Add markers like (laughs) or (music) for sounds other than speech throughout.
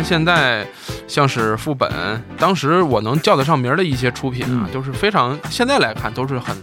看现在，像是副本，当时我能叫得上名的一些出品啊，都是非常现在来看都是很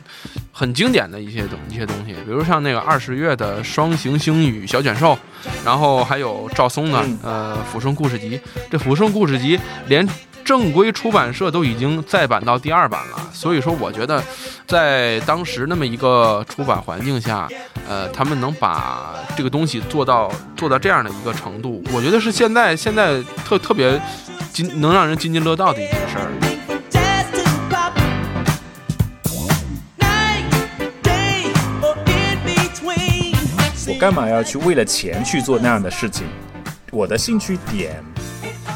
很经典的一些东一些东西，比如像那个二十月的双行星与小卷寿，然后还有赵松的呃《抚生故事集》，这《抚生故事集》连。正规出版社都已经再版到第二版了，所以说我觉得，在当时那么一个出版环境下，呃，他们能把这个东西做到做到这样的一个程度，我觉得是现在现在特特别津能让人津津乐道的一件事儿。我干嘛要去为了钱去做那样的事情？我的兴趣点。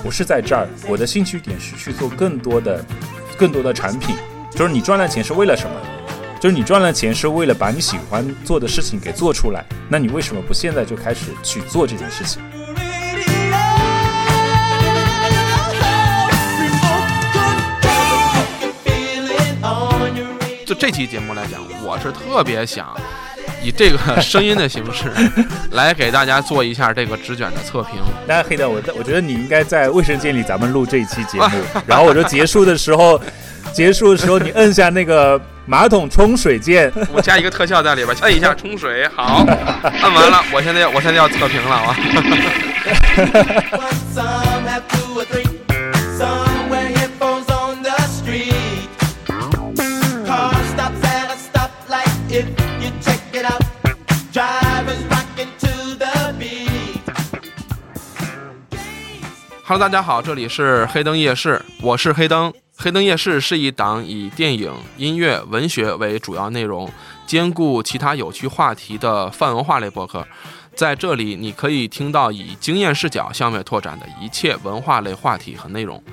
不是在这儿，我的兴趣点是去做更多的、更多的产品。就是你赚了钱是为了什么？就是你赚了钱是为了把你喜欢做的事情给做出来。那你为什么不现在就开始去做这件事情？就这期节目来讲，我是特别想。以这个 (laughs) 声音的形式来给大家做一下这个纸卷的测评。那黑的，我我觉得你应该在卫生间里咱们录这一期节目，(laughs) 然后我就结束的时候，结束的时候你摁下那个马桶冲水键，我加一个特效在里边，摁一下冲水，好，摁完了，我现在我现在要测评了啊。(laughs) Hello，大家好，这里是黑灯夜市，我是黑灯。黑灯夜市是一档以电影、音乐、文学为主要内容，兼顾其他有趣话题的泛文化类博客。在这里，你可以听到以经验视角向外拓展的一切文化类话题和内容。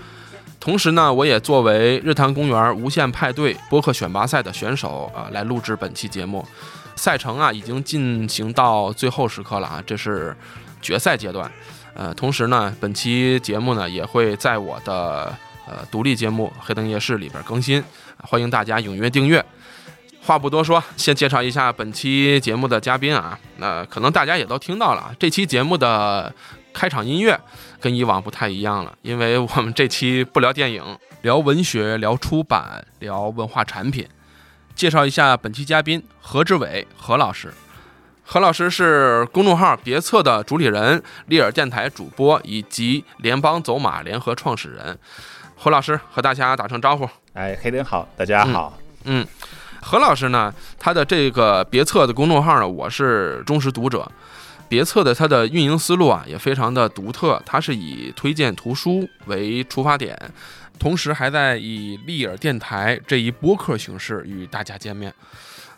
同时呢，我也作为日坛公园无限派对播客选拔赛的选手啊，来录制本期节目。赛程啊，已经进行到最后时刻了啊，这是决赛阶段。呃，同时呢，本期节目呢也会在我的呃独立节目《黑灯夜市》里边更新，欢迎大家踊跃订阅。话不多说，先介绍一下本期节目的嘉宾啊。那可能大家也都听到了，这期节目的开场音乐跟以往不太一样了，因为我们这期不聊电影，聊文学，聊出版，聊文化产品。介绍一下本期嘉宾何志伟何老师。何老师是公众号“别册”的主理人，利尔电台主播，以及联邦走马联合创始人。何老师和大家打声招呼。哎，黑灯好，大家好。嗯，何老师呢？他的这个别册的公众号呢，我是忠实读者。别册的它的运营思路啊，也非常的独特。它是以推荐图书为出发点，同时还在以利尔电台这一播客形式与大家见面。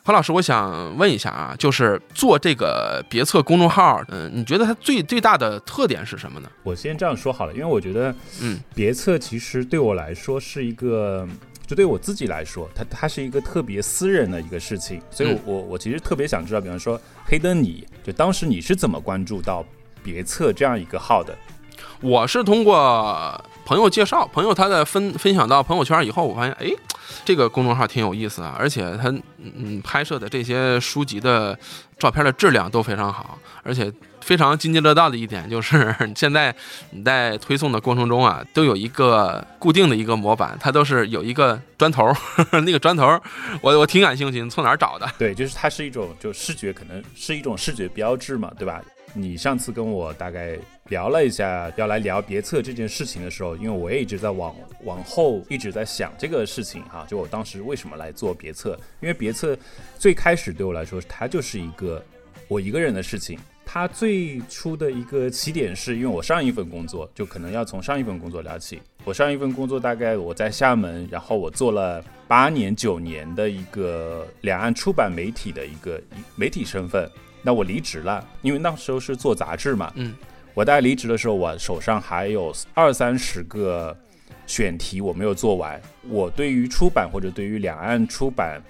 何老师，我想问一下啊，就是做这个别册公众号，嗯，你觉得它最最大的特点是什么呢？我先这样说好了，因为我觉得，嗯，别册其实对我来说是一个，就对我自己来说，它它是一个特别私人的一个事情，所以，我我其实特别想知道，比方说黑灯，你就当时你是怎么关注到别册这样一个号的？我是通过朋友介绍，朋友他的分分享到朋友圈以后，我发现，哎。这个公众号挺有意思啊，而且它嗯拍摄的这些书籍的照片的质量都非常好，而且非常津津乐道的一点就是，(laughs) 现在你在推送的过程中啊，都有一个固定的一个模板，它都是有一个砖头，(laughs) 那个砖头我我挺感兴趣，你从哪儿找的？对，就是它是一种就视觉，可能是一种视觉标志嘛，对吧？你上次跟我大概聊了一下要来聊别册这件事情的时候，因为我也一直在往往后一直在想这个事情哈，就我当时为什么来做别册？因为别册最开始对我来说，它就是一个我一个人的事情。它最初的一个起点是因为我上一份工作，就可能要从上一份工作聊起。我上一份工作大概我在厦门，然后我做了八年九年的一个两岸出版媒体的一个媒体身份。那我离职了，因为那时候是做杂志嘛。嗯，我大概离职的时候，我手上还有二三十个选题我没有做完。我对于出版或者对于两岸出版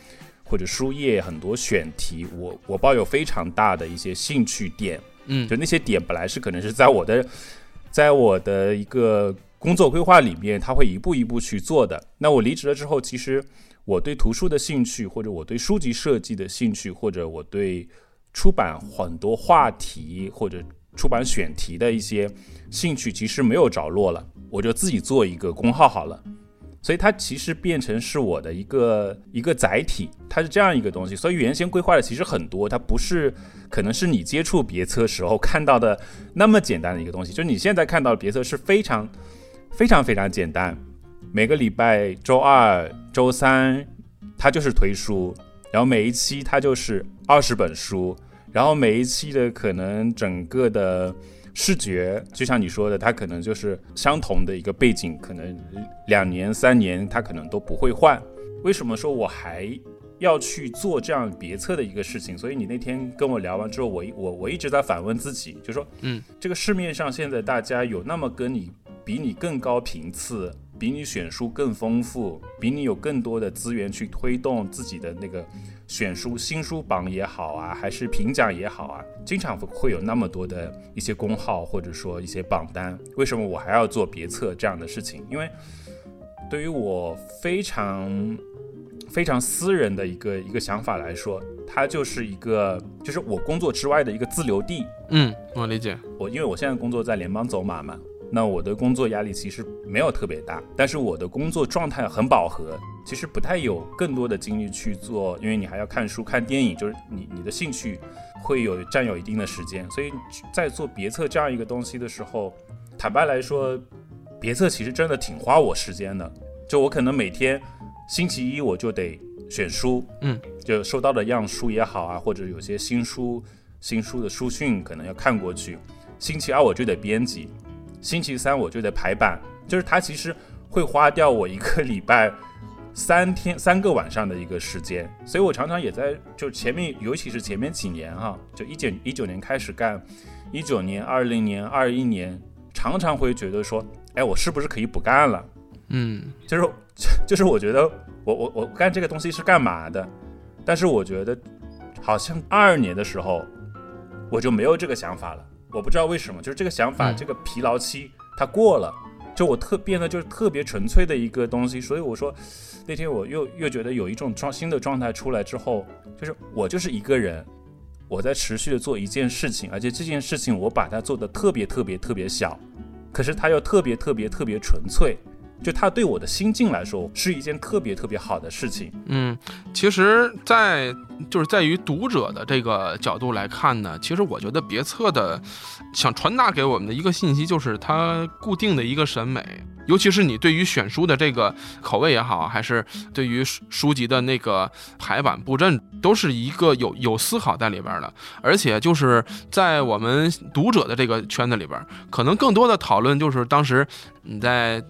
或者书业很多选题，我我抱有非常大的一些兴趣点。嗯，就那些点本来是可能是在我的在我的一个工作规划里面，他会一步一步去做的。那我离职了之后，其实我对图书的兴趣，或者我对书籍设计的兴趣，或者我对出版很多话题或者出版选题的一些兴趣，其实没有着落了，我就自己做一个公号好了。所以它其实变成是我的一个一个载体，它是这样一个东西。所以原先规划的其实很多，它不是可能是你接触别册时候看到的那么简单的一个东西。就你现在看到的别册是非常非常非常简单，每个礼拜周二、周三它就是推书，然后每一期它就是二十本书，然后每一期的可能整个的。视觉就像你说的，它可能就是相同的一个背景，可能两年三年它可能都不会换。为什么说我还要去做这样别册的一个事情？所以你那天跟我聊完之后，我我我一直在反问自己，就说，嗯，这个市面上现在大家有那么跟你比你更高频次，比你选书更丰富，比你有更多的资源去推动自己的那个。选书新书榜也好啊，还是评奖也好啊，经常会有那么多的一些公号或者说一些榜单。为什么我还要做别册这样的事情？因为对于我非常非常私人的一个一个想法来说，它就是一个就是我工作之外的一个自留地。嗯，我理解。我因为我现在工作在联邦走马嘛。那我的工作压力其实没有特别大，但是我的工作状态很饱和，其实不太有更多的精力去做，因为你还要看书、看电影，就是你你的兴趣会有占有一定的时间，所以在做别册这样一个东西的时候，坦白来说，别册其实真的挺花我时间的。就我可能每天星期一我就得选书，嗯，就收到的样书也好啊，或者有些新书、新书的书讯可能要看过去，星期二我就得编辑。星期三我就得排版，就是它其实会花掉我一个礼拜三天三个晚上的一个时间，所以我常常也在就前面，尤其是前面几年哈，就一九一九年开始干，一九年、二零年、二一年，常常会觉得说，哎，我是不是可以不干了？嗯，(laughs) 就是就是我觉得我我我干这个东西是干嘛的？但是我觉得好像二二年的时候我就没有这个想法了。我不知道为什么，就是这个想法，这个疲劳期它过了，就我特变得就是特别纯粹的一个东西。所以我说，那天我又又觉得有一种状新的状态出来之后，就是我就是一个人，我在持续的做一件事情，而且这件事情我把它做的特别特别特别小，可是它又特别特别特别纯粹。就它对我的心境来说是一件特别特别好的事情。嗯，其实，在就是在于读者的这个角度来看呢，其实我觉得别册的想传达给我们的一个信息就是它固定的一个审美，尤其是你对于选书的这个口味也好，还是对于书籍的那个排版布阵，都是一个有有思考在里边的。而且就是在我们读者的这个圈子里边，可能更多的讨论就是当时你在。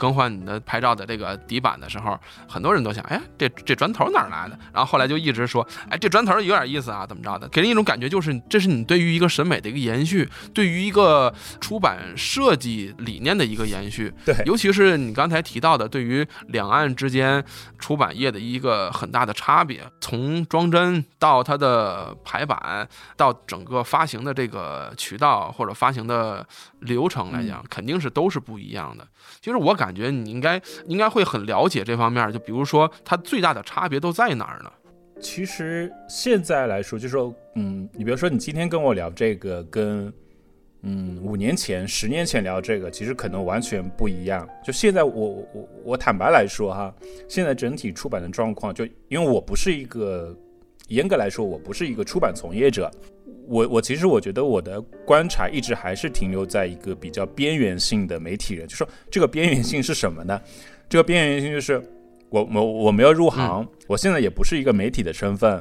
更换你的拍照的这个底板的时候，很多人都想，哎，这这砖头哪来的？然后后来就一直说，哎，这砖头有点意思啊，怎么着的？给人一种感觉，就是这是你对于一个审美的一个延续，对于一个出版设计理念的一个延续。对，尤其是你刚才提到的，对于两岸之间出版业的一个很大的差别，从装帧到它的排版，到整个发行的这个渠道或者发行的流程来讲，肯定是都是不一样的。其实我感觉你应该应该会很了解这方面，就比如说它最大的差别都在哪儿呢？其实现在来说，就说嗯，你比如说你今天跟我聊这个，跟嗯五年前、十年前聊这个，其实可能完全不一样。就现在我我我坦白来说哈，现在整体出版的状况，就因为我不是一个严格来说，我不是一个出版从业者。我我其实我觉得我的观察一直还是停留在一个比较边缘性的媒体人，就说这个边缘性是什么呢？这个边缘性就是我我我没有入行，我现在也不是一个媒体的身份，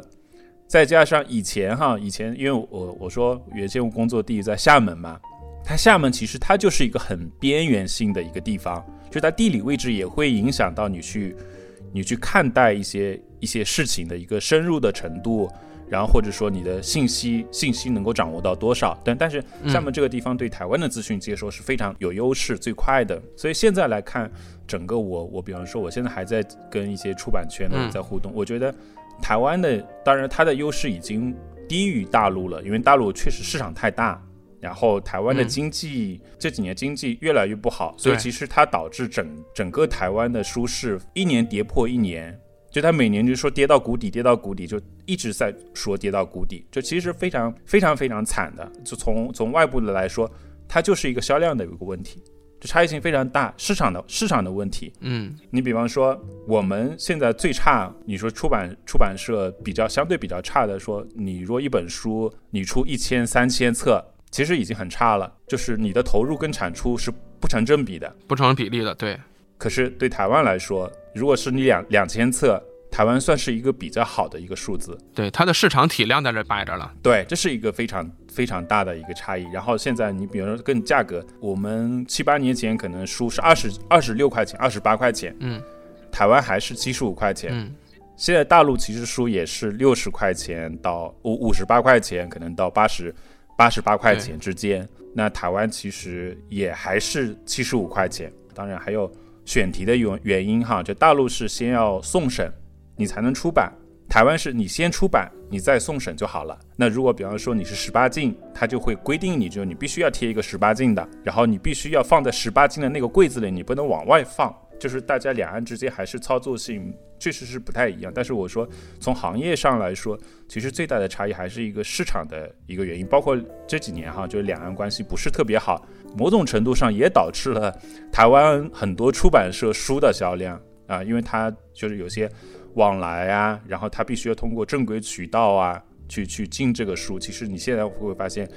再加上以前哈以前因为我我说原先我工作地在厦门嘛，它厦门其实它就是一个很边缘性的一个地方，就它地理位置也会影响到你去你去看待一些一些事情的一个深入的程度。然后或者说你的信息信息能够掌握到多少？但但是厦门这个地方对台湾的资讯接收是非常有优势、最快的。所以现在来看，整个我我比方说，我现在还在跟一些出版圈的人在互动。我觉得台湾的当然它的优势已经低于大陆了，因为大陆确实市场太大。然后台湾的经济这几年经济越来越不好，所以其实它导致整整个台湾的书市一年跌破一年。就他每年就说跌到谷底，跌到谷底，就一直在说跌到谷底，就其实非常非常非常惨的。就从从外部的来说，它就是一个销量的一个问题，就差异性非常大，市场的市场的问题。嗯，你比方说我们现在最差，你说出版出版社比较相对比较差的，说你若一本书你出一千三千册，其实已经很差了，就是你的投入跟产出是不成正比的。不成比例的，对。可是对台湾来说，如果是你两两千册，台湾算是一个比较好的一个数字。对它的市场体量在这摆着了。对，这是一个非常非常大的一个差异。然后现在你比如说跟价格，我们七八年前可能书是二十二十六块钱、二十八块钱，嗯，台湾还是七十五块钱。嗯，现在大陆其实书也是六十块钱到五五十八块钱，可能到八十八十八块钱之间。那台湾其实也还是七十五块钱。当然还有。选题的原原因哈，就大陆是先要送审，你才能出版；台湾是你先出版，你再送审就好了。那如果比方说你是十八禁，它就会规定你，就你必须要贴一个十八禁的，然后你必须要放在十八禁的那个柜子里，你不能往外放。就是大家两岸之间还是操作性确实是不太一样，但是我说从行业上来说，其实最大的差异还是一个市场的一个原因，包括这几年哈，就是两岸关系不是特别好，某种程度上也导致了台湾很多出版社书的销量啊，因为它就是有些往来啊，然后它必须要通过正规渠道啊去去进这个书。其实你现在会发现，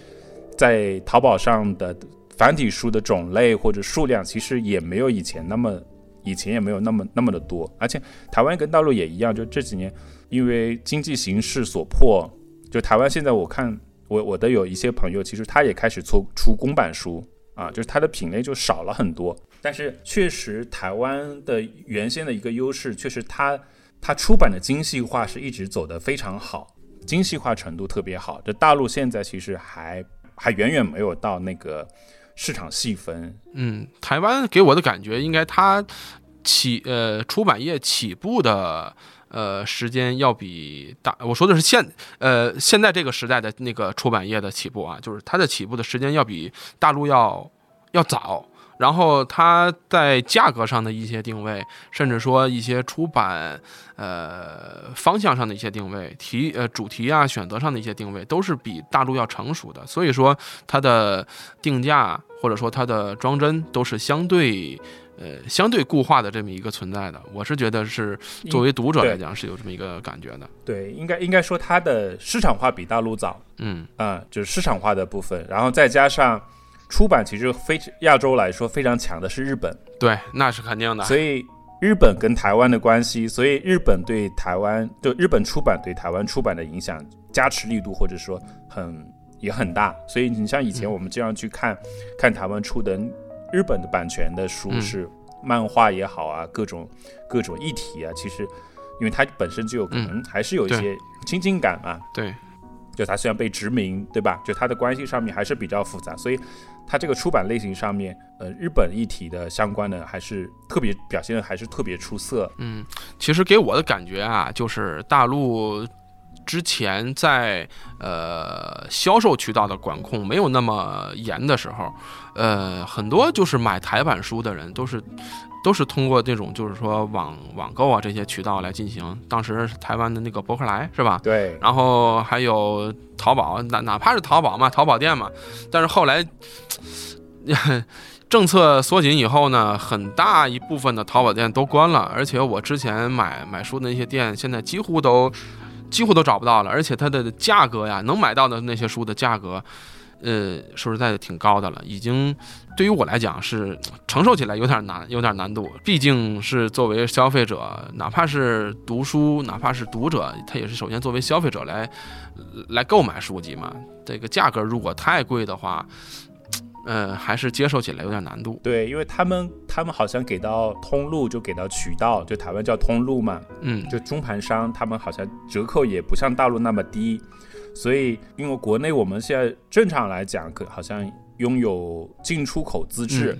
在淘宝上的繁体书的种类或者数量，其实也没有以前那么。以前也没有那么那么的多，而且台湾跟大陆也一样，就这几年因为经济形势所迫，就台湾现在我看我我的有一些朋友，其实他也开始出出公版书啊，就是它的品类就少了很多。但是确实台湾的原先的一个优势，确实它它出版的精细化是一直走得非常好，精细化程度特别好。这大陆现在其实还还远远没有到那个。市场细分，嗯，台湾给我的感觉应该它起呃出版业起步的呃时间要比大，我说的是现呃现在这个时代的那个出版业的起步啊，就是它的起步的时间要比大陆要要早。然后它在价格上的一些定位，甚至说一些出版呃方向上的一些定位，题呃主题啊选择上的一些定位，都是比大陆要成熟的。所以说它的定价或者说它的装帧都是相对呃相对固化的这么一个存在的。我是觉得是作为读者来讲是有这么一个感觉的。对，应该应该说它的市场化比大陆早。嗯啊，就是市场化的部分，然后再加上。出版其实非亚洲来说非常强的是日本，对，那是肯定的。所以日本跟台湾的关系，所以日本对台湾，就日本出版对台湾出版的影响加持力度或者说很也很大。所以你像以前我们这样去看，看台湾出的日本的版权的书是漫画也好啊，各种各种议题啊，其实因为它本身就有可能还是有一些亲近感嘛。对，就它虽然被殖民，对吧？就它的关系上面还是比较复杂，所以。它这个出版类型上面，呃，日本议题的相关的还是特别表现的还是特别出色。嗯，其实给我的感觉啊，就是大陆之前在呃销售渠道的管控没有那么严的时候，呃，很多就是买台版书的人都是。都是通过这种，就是说网网购啊这些渠道来进行。当时台湾的那个博客来是吧？对。然后还有淘宝，哪哪怕是淘宝嘛，淘宝店嘛。但是后来政策缩紧以后呢，很大一部分的淘宝店都关了。而且我之前买买书的那些店，现在几乎都几乎都找不到了。而且它的价格呀，能买到的那些书的价格。呃，说实在的，挺高的了，已经对于我来讲是承受起来有点难，有点难度。毕竟是作为消费者，哪怕是读书，哪怕是读者，他也是首先作为消费者来来购买书籍嘛。这个价格如果太贵的话，呃，还是接受起来有点难度。对，因为他们他们好像给到通路就给到渠道，就台湾叫通路嘛，嗯，就中盘商，他们好像折扣也不像大陆那么低。所以，因为国内我们现在正常来讲，可好像拥有进出口资质，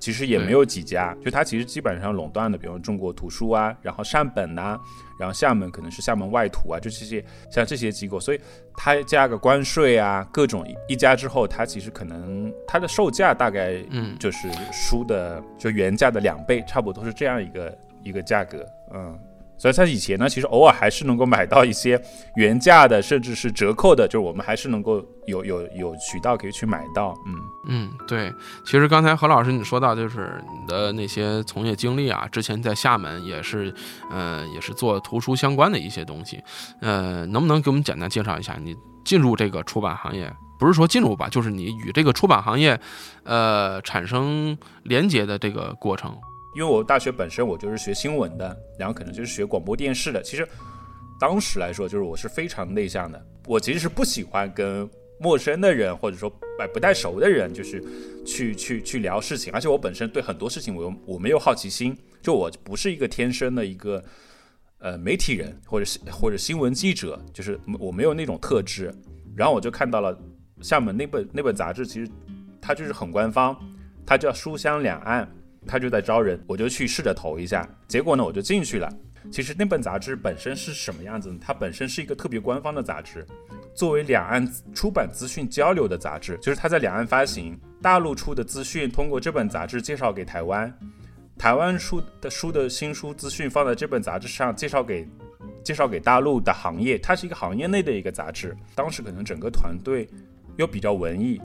其实也没有几家。就它其实基本上垄断的，比如中国图书啊，然后善本呐，然后厦门可能是厦门外图啊，就这些像这些机构。所以它加个关税啊，各种一加之后，它其实可能它的售价大概嗯就是书的就原价的两倍，差不多是这样一个一个价格，嗯。所以在以前呢，其实偶尔还是能够买到一些原价的，甚至是折扣的，就是我们还是能够有有有渠道可以去买到。嗯嗯，对。其实刚才何老师你说到，就是你的那些从业经历啊，之前在厦门也是，呃，也是做图书相关的一些东西。呃，能不能给我们简单介绍一下你进入这个出版行业？不是说进入吧，就是你与这个出版行业，呃，产生连接的这个过程。因为我大学本身我就是学新闻的，然后可能就是学广播电视的。其实当时来说，就是我是非常内向的，我其实是不喜欢跟陌生的人或者说哎不太熟的人，就是去去去聊事情。而且我本身对很多事情我我没有好奇心，就我不是一个天生的一个呃媒体人或者是或者新闻记者，就是我没有那种特质。然后我就看到了厦门那本那本杂志，其实它就是很官方，它叫《书香两岸》。他就在招人，我就去试着投一下，结果呢，我就进去了。其实那本杂志本身是什么样子呢？它本身是一个特别官方的杂志，作为两岸出版资讯交流的杂志，就是它在两岸发行，大陆出的资讯通过这本杂志介绍给台湾，台湾出的书的新书资讯放在这本杂志上介绍给介绍给大陆的行业，它是一个行业内的一个杂志。当时可能整个团队又比较文艺。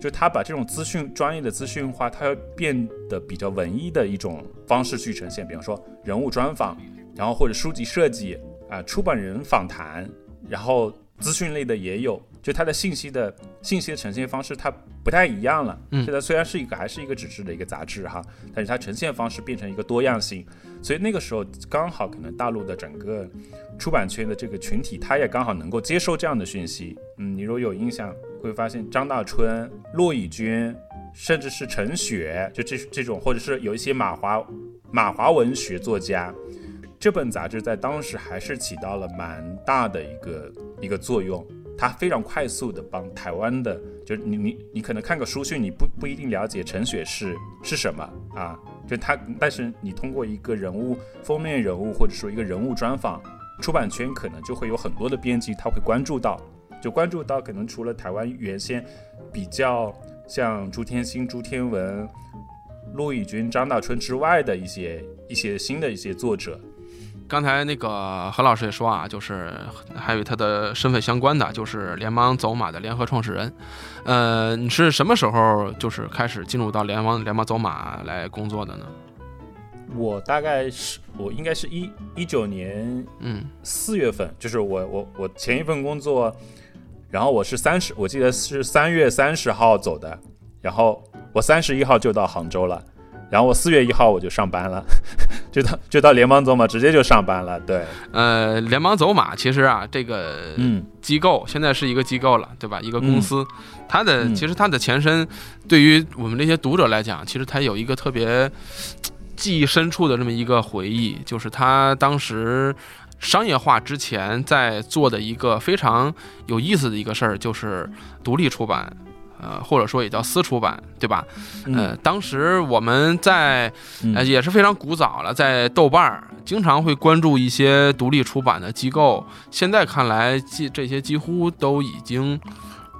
就他把这种资讯专业的资讯化，它要变得比较文艺的一种方式去呈现，比方说人物专访，然后或者书籍设计啊，出版人访谈，然后资讯类的也有，就它的信息的信息的呈现方式它不太一样了。嗯，现在虽然是一个还是一个纸质的一个杂志哈，但是它呈现方式变成一个多样性，所以那个时候刚好可能大陆的整个出版圈的这个群体，他也刚好能够接受这样的讯息。嗯，你如果有印象。会发现张大春、骆以军，甚至是陈雪，就这这种，或者是有一些马华马华文学作家，这本杂志在当时还是起到了蛮大的一个一个作用。它非常快速的帮台湾的，就你你你可能看个书讯，你不不一定了解陈雪是是什么啊，就他，但是你通过一个人物封面人物，或者说一个人物专访，出版圈可能就会有很多的编辑他会关注到。就关注到可能除了台湾原先比较像朱天心、朱天文、陆以军、张大春之外的一些一些新的一些作者。刚才那个何老师也说啊，就是还有他的身份相关的，就是联邦走马的联合创始人。呃，你是什么时候就是开始进入到联邦联邦走马来工作的呢？我大概是我应该是一一九年嗯四月份，就是我我我前一份工作。然后我是三十，我记得是三月三十号走的，然后我三十一号就到杭州了，然后我四月一号我就上班了，(laughs) 就到就到联邦走马直接就上班了。对，呃，联邦走马其实啊，这个机构现在是一个机构了，对吧？一个公司，它的其实它的前身，对于我们这些读者来讲，其实它有一个特别记忆深处的这么一个回忆，就是他当时。商业化之前在做的一个非常有意思的一个事儿，就是独立出版，呃，或者说也叫私出版，对吧？呃，当时我们在呃也是非常古早了，在豆瓣儿经常会关注一些独立出版的机构。现在看来，这这些几乎都已经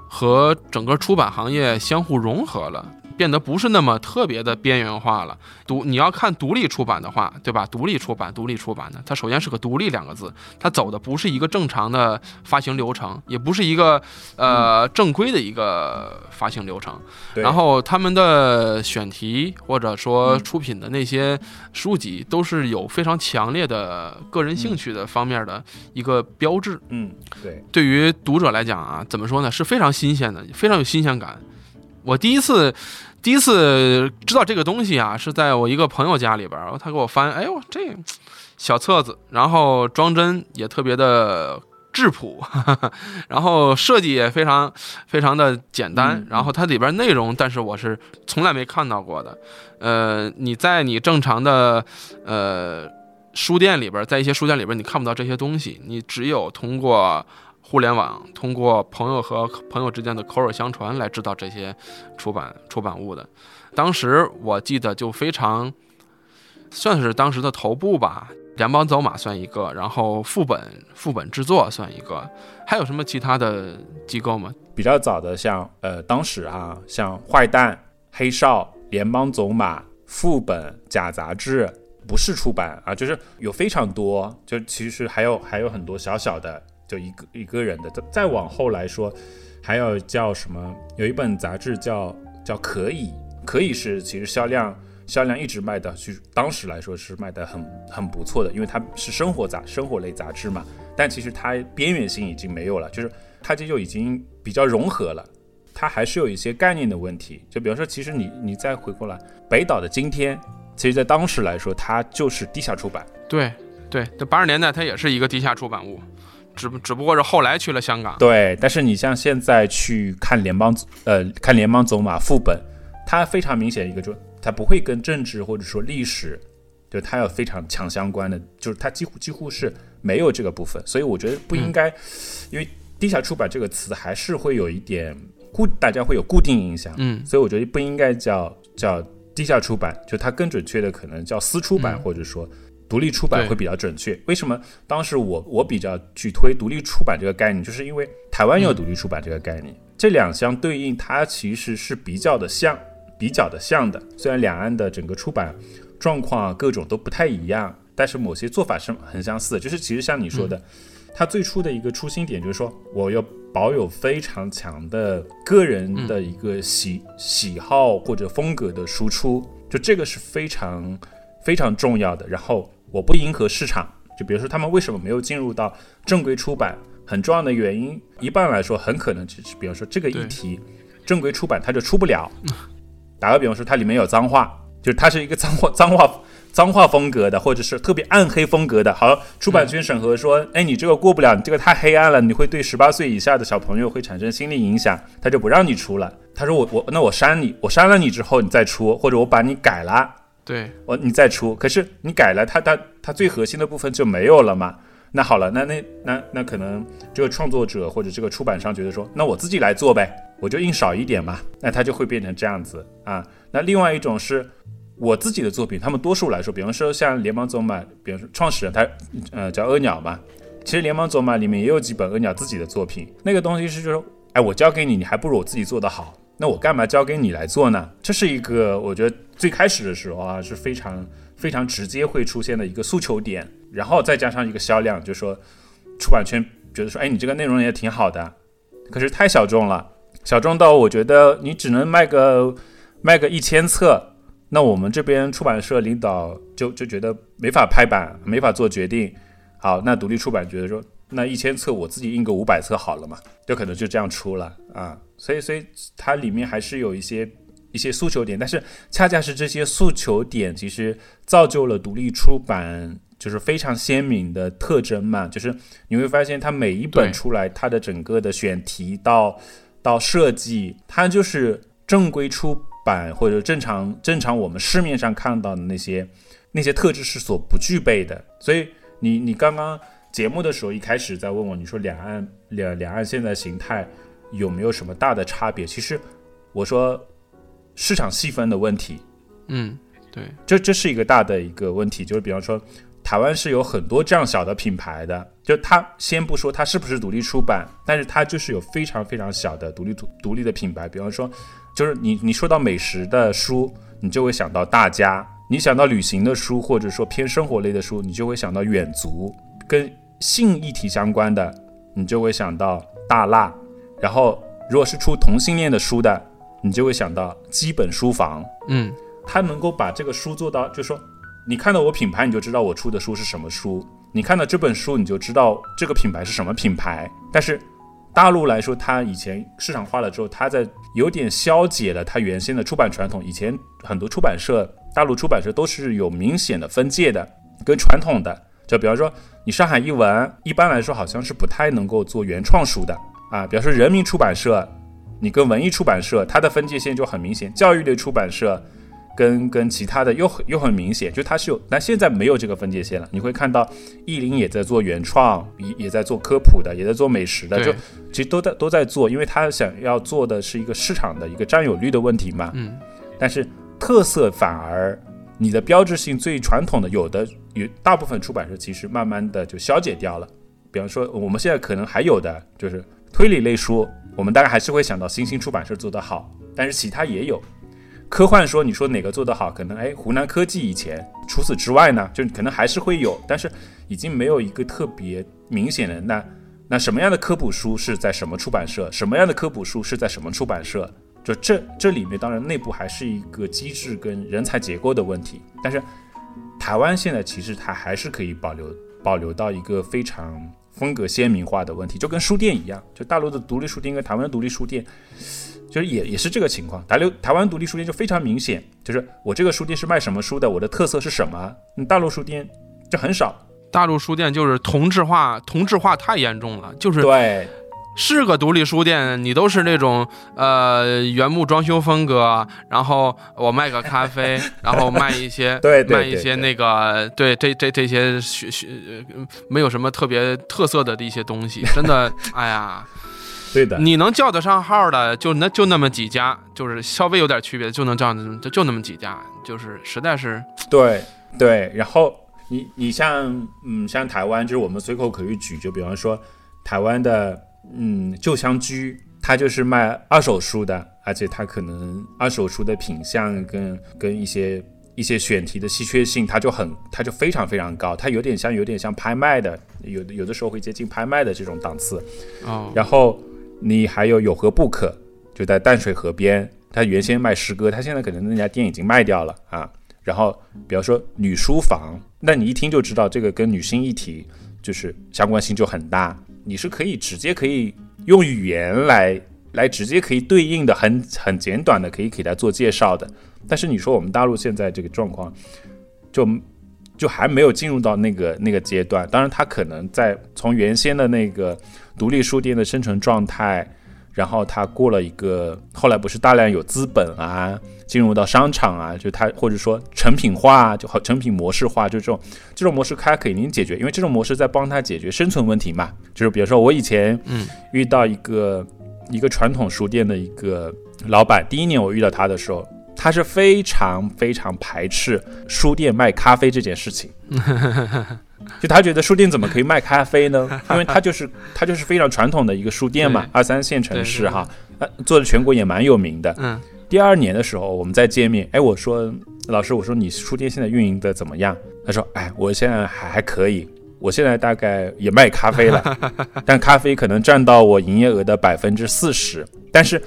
和整个出版行业相互融合了。变得不是那么特别的边缘化了。独你要看独立出版的话，对吧？独立出版，独立出版的，它首先是个“独立”两个字，它走的不是一个正常的发行流程，也不是一个呃正规的一个发行流程。然后他们的选题或者说出品的那些书籍，都是有非常强烈的个人兴趣的方面的一个标志。嗯，对。对于读者来讲啊，怎么说呢？是非常新鲜的，非常有新鲜感。我第一次，第一次知道这个东西啊，是在我一个朋友家里边儿，他给我翻，哎呦，这小册子，然后装帧也特别的质朴，(laughs) 然后设计也非常非常的简单，然后它里边内容，但是我是从来没看到过的。呃，你在你正常的呃书店里边，在一些书店里边，你看不到这些东西，你只有通过。互联网通过朋友和朋友之间的口耳相传来知道这些出版出版物的，当时我记得就非常算是当时的头部吧，联邦走马算一个，然后副本副本制作算一个，还有什么其他的机构吗？比较早的像呃当时啊，像坏蛋、黑哨、联邦走马、副本、假杂志，不是出版啊，就是有非常多，就其实还有还有很多小小的，就一个一个人的。再再往后来说，还有叫什么？有一本杂志叫叫可以，可以是其实销量销量一直卖的，去当时来说是卖的很很不错的，因为它是生活杂生活类杂志嘛。但其实它边缘性已经没有了，就是它这就已经比较融合了。它还是有一些概念的问题，就比方说，其实你你再回过来，北岛的今天，其实在当时来说，它就是地下出版。对对，在八十年代，它也是一个地下出版物，只只不过是后来去了香港。对，但是你像现在去看联邦呃看联邦走马副本，它非常明显一个就它不会跟政治或者说历史，就它要非常强相关的，就是它几乎几乎是没有这个部分，所以我觉得不应该，因为地下出版这个词还是会有一点。固大家会有固定印象，嗯，所以我觉得不应该叫叫地下出版，就它更准确的可能叫私出版或者说独立出版会比较准确。为什么当时我我比较去推独立出版这个概念，就是因为台湾有独立出版这个概念，这两相对应，它其实是比较的像，比较的像的。虽然两岸的整个出版状况各种都不太一样，但是某些做法是很相似的。就是其实像你说的，它最初的一个初心点就是说我要。保有非常强的个人的一个喜喜好或者风格的输出，就这个是非常非常重要的。然后我不迎合市场，就比如说他们为什么没有进入到正规出版，很重要的原因，一般来说很可能就是，比方说这个议题，正规出版它就出不了。打个比方说，它里面有脏话，就是它是一个脏话脏话。脏话风格的，或者是特别暗黑风格的，好，出版权审核说，哎，你这个过不了，你这个太黑暗了，你会对十八岁以下的小朋友会产生心理影响，他就不让你出了。他说我我那我删你，我删了你之后你再出，或者我把你改了，对我你再出，可是你改了，它它它最核心的部分就没有了嘛？那好了，那那那那可能这个创作者或者这个出版商觉得说，那我自己来做呗，我就印少一点嘛，那它就会变成这样子啊。那另外一种是。我自己的作品，他们多数来说，比方说像联邦走马，比方说创始人他，呃，叫阿鸟嘛。其实联邦走马里面也有几本阿鸟自己的作品。那个东西是就是，哎，我交给你，你还不如我自己做得好。那我干嘛交给你来做呢？这是一个我觉得最开始的时候啊，是非常非常直接会出现的一个诉求点。然后再加上一个销量，就说出版圈觉得说，哎，你这个内容也挺好的，可是太小众了，小众到我觉得你只能卖个卖个一千册。那我们这边出版社领导就就觉得没法拍板，没法做决定。好，那独立出版觉得说，那一千册我自己印个五百册好了嘛，就可能就这样出了啊。所以，所以它里面还是有一些一些诉求点，但是恰恰是这些诉求点，其实造就了独立出版就是非常鲜明的特征嘛。就是你会发现，它每一本出来，它的整个的选题到到设计，它就是正规出。版或者正常正常我们市面上看到的那些那些特质是所不具备的，所以你你刚刚节目的时候一开始在问我，你说两岸两两岸现在形态有没有什么大的差别？其实我说市场细分的问题，嗯，对，这这是一个大的一个问题，就是比方说台湾是有很多这样小的品牌的，就它先不说它是不是独立出版，但是它就是有非常非常小的独立独独立的品牌，比方说。就是你，你说到美食的书，你就会想到大家；你想到旅行的书，或者说偏生活类的书，你就会想到远足；跟性议题相关的，你就会想到大辣。然后，如果是出同性恋的书的，你就会想到基本书房。嗯，他能够把这个书做到，就是说，你看到我品牌，你就知道我出的书是什么书；你看到这本书，你就知道这个品牌是什么品牌。但是。大陆来说，它以前市场化了之后，它在有点消解了它原先的出版传统。以前很多出版社，大陆出版社都是有明显的分界的，跟传统的。就比方说，你上海译文，一般来说好像是不太能够做原创书的啊。比方说人民出版社，你跟文艺出版社，它的分界线就很明显。教育类出版社。跟跟其他的又很又很明显，就它是有，但现在没有这个分界线了。你会看到意林也在做原创，也也在做科普的，也在做美食的，就其实都在都在做，因为他想要做的是一个市场的一个占有率的问题嘛。嗯。但是特色反而你的标志性最传统的有的有大部分出版社其实慢慢的就消解掉了。比方说我们现在可能还有的就是推理类书，我们大概还是会想到新兴出版社做得好，但是其他也有。科幻说你说哪个做得好，可能哎湖南科技以前，除此之外呢，就可能还是会有，但是已经没有一个特别明显的那那什么样的科普书是在什么出版社，什么样的科普书是在什么出版社，就这这里面当然内部还是一个机制跟人才结构的问题，但是台湾现在其实它还是可以保留保留到一个非常风格鲜明化的问题，就跟书店一样，就大陆的独立书店跟台湾的独立书店。就是也也是这个情况，台流台湾独立书店就非常明显，就是我这个书店是卖什么书的，我的特色是什么？大陆书店就很少，大陆书店就是同质化，同质化太严重了，就是对，是个独立书店，你都是那种呃原木装修风格，然后我卖个咖啡，然后卖一些 (laughs) 对对卖一些那个对这这这些学学呃没有什么特别特色的的一些东西，真的，(laughs) 哎呀。对的，你能叫得上号的就那就那么几家，就是稍微有点区别就能这样，就就那么几家，就是实在是对对。然后你你像嗯像台湾，就是我们随口可以举，就比方说台湾的嗯旧香居，它就是卖二手书的，而且它可能二手书的品相跟跟一些一些选题的稀缺性，它就很它就非常非常高，它有点像有点像拍卖的，有的有的时候会接近拍卖的这种档次。哦，然后。你还有有何不可？就在淡水河边，他原先卖诗歌，他现在可能那家店已经卖掉了啊。然后，比方说女书房，那你一听就知道这个跟女性议题就是相关性就很大。你是可以直接可以用语言来来直接可以对应的，很很简短的可以给他做介绍的。但是你说我们大陆现在这个状况，就就还没有进入到那个那个阶段。当然，他可能在从原先的那个。独立书店的生存状态，然后他过了一个，后来不是大量有资本啊，进入到商场啊，就他或者说成品化，就好成品模式化，就这种这种模式，它肯定解决，因为这种模式在帮他解决生存问题嘛。就是比如说我以前嗯遇到一个一个传统书店的一个老板，第一年我遇到他的时候，他是非常非常排斥书店卖咖啡这件事情。(laughs) 就他觉得书店怎么可以卖咖啡呢？(laughs) 因为他就是他就是非常传统的一个书店嘛，二三线城市哈，呃，做的全国也蛮有名的。嗯。第二年的时候，我们再见面，哎，我说老师，我说你书店现在运营的怎么样？他说，哎，我现在还还可以，我现在大概也卖咖啡了，(laughs) 但咖啡可能占到我营业额的百分之四十。但是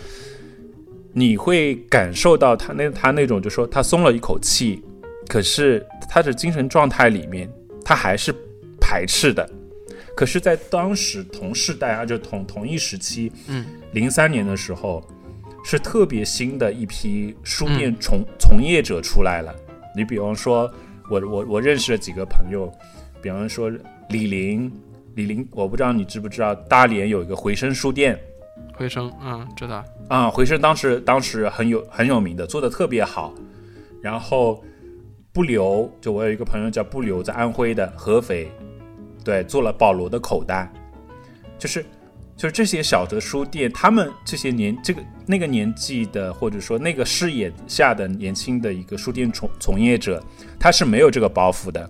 你会感受到他那他那种，就说他松了一口气，可是他的精神状态里面。他还是排斥的，可是，在当时同世代啊，就同同一时期，嗯，零三年的时候，是特别新的一批书店从从业者出来了。你比方说，我我我认识了几个朋友，比方说李林，李林，我不知道你知不知道，大连有一个回声书店，回声，嗯，知道。啊，回声当时当时很有很有名的，做的特别好，然后。不留，就我有一个朋友叫不留，在安徽的合肥，对，做了保罗的口袋，就是就是这些小的书店，他们这些年这个那个年纪的，或者说那个视野下的年轻的一个书店从从业者，他是没有这个包袱的，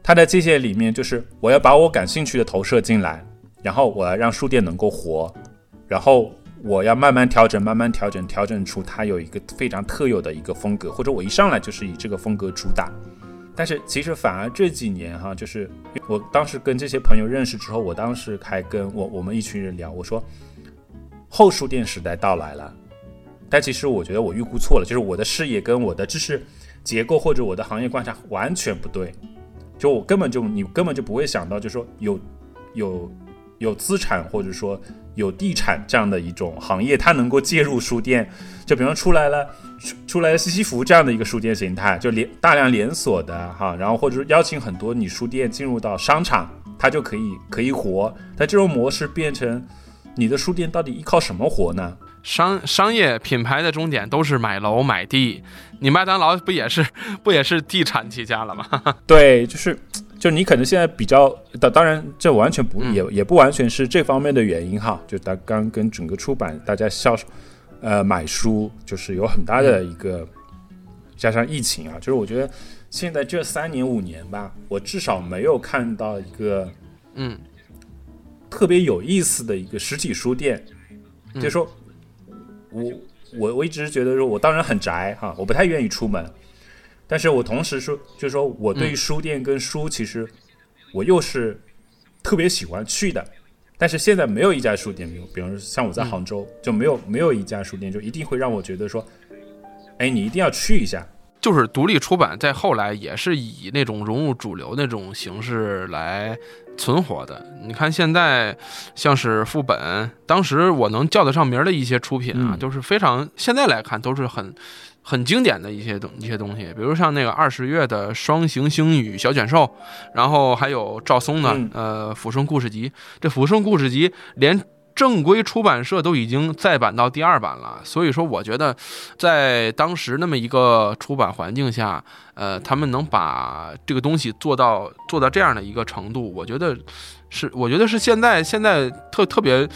他的这些里面就是我要把我感兴趣的投射进来，然后我要让书店能够活，然后。我要慢慢调整，慢慢调整，调整出它有一个非常特有的一个风格，或者我一上来就是以这个风格主打。但是其实反而这几年哈，就是我当时跟这些朋友认识之后，我当时还跟我我们一群人聊，我说后书店时代到来了。但其实我觉得我预估错了，就是我的视野跟我的知识结构或者我的行业观察完全不对，就我根本就你根本就不会想到，就是说有有有资产或者说。有地产这样的一种行业，它能够介入书店，就比方出来了，出出来了西西弗这样的一个书店形态，就连大量连锁的哈，然后或者邀请很多你书店进入到商场，它就可以可以活。但这种模式变成你的书店到底依靠什么活呢？商商业品牌的终点都是买楼买地，你麦当劳不也是不也是地产起家了吗？(laughs) 对，就是。就你可能现在比较，当当然这完全不也也不完全是这方面的原因哈。就大刚跟整个出版大家销售，呃买书就是有很大的一个，加上疫情啊，就是我觉得现在这三年五年吧，我至少没有看到一个嗯。特别有意思的一个实体书店，就说我我我一直觉得说，我当然很宅哈，我不太愿意出门，但是我同时说，就是说我对于书店跟书，其实我又是特别喜欢去的。但是现在没有一家书店，比如比如像我在杭州就没有没有一家书店，就一定会让我觉得说，哎，你一定要去一下。就是独立出版在后来也是以那种融入主流那种形式来存活的。你看现在像是副本，当时我能叫得上名的一些出品啊，都是非常现在来看都是很很经典的一些东一些东西，比如像那个二十月的双行星与小卷寿，然后还有赵松的呃浮生故事集，这浮生故事集连。正规出版社都已经再版到第二版了，所以说我觉得，在当时那么一个出版环境下，呃，他们能把这个东西做到做到这样的一个程度，我觉得是，我觉得是现在现在特特别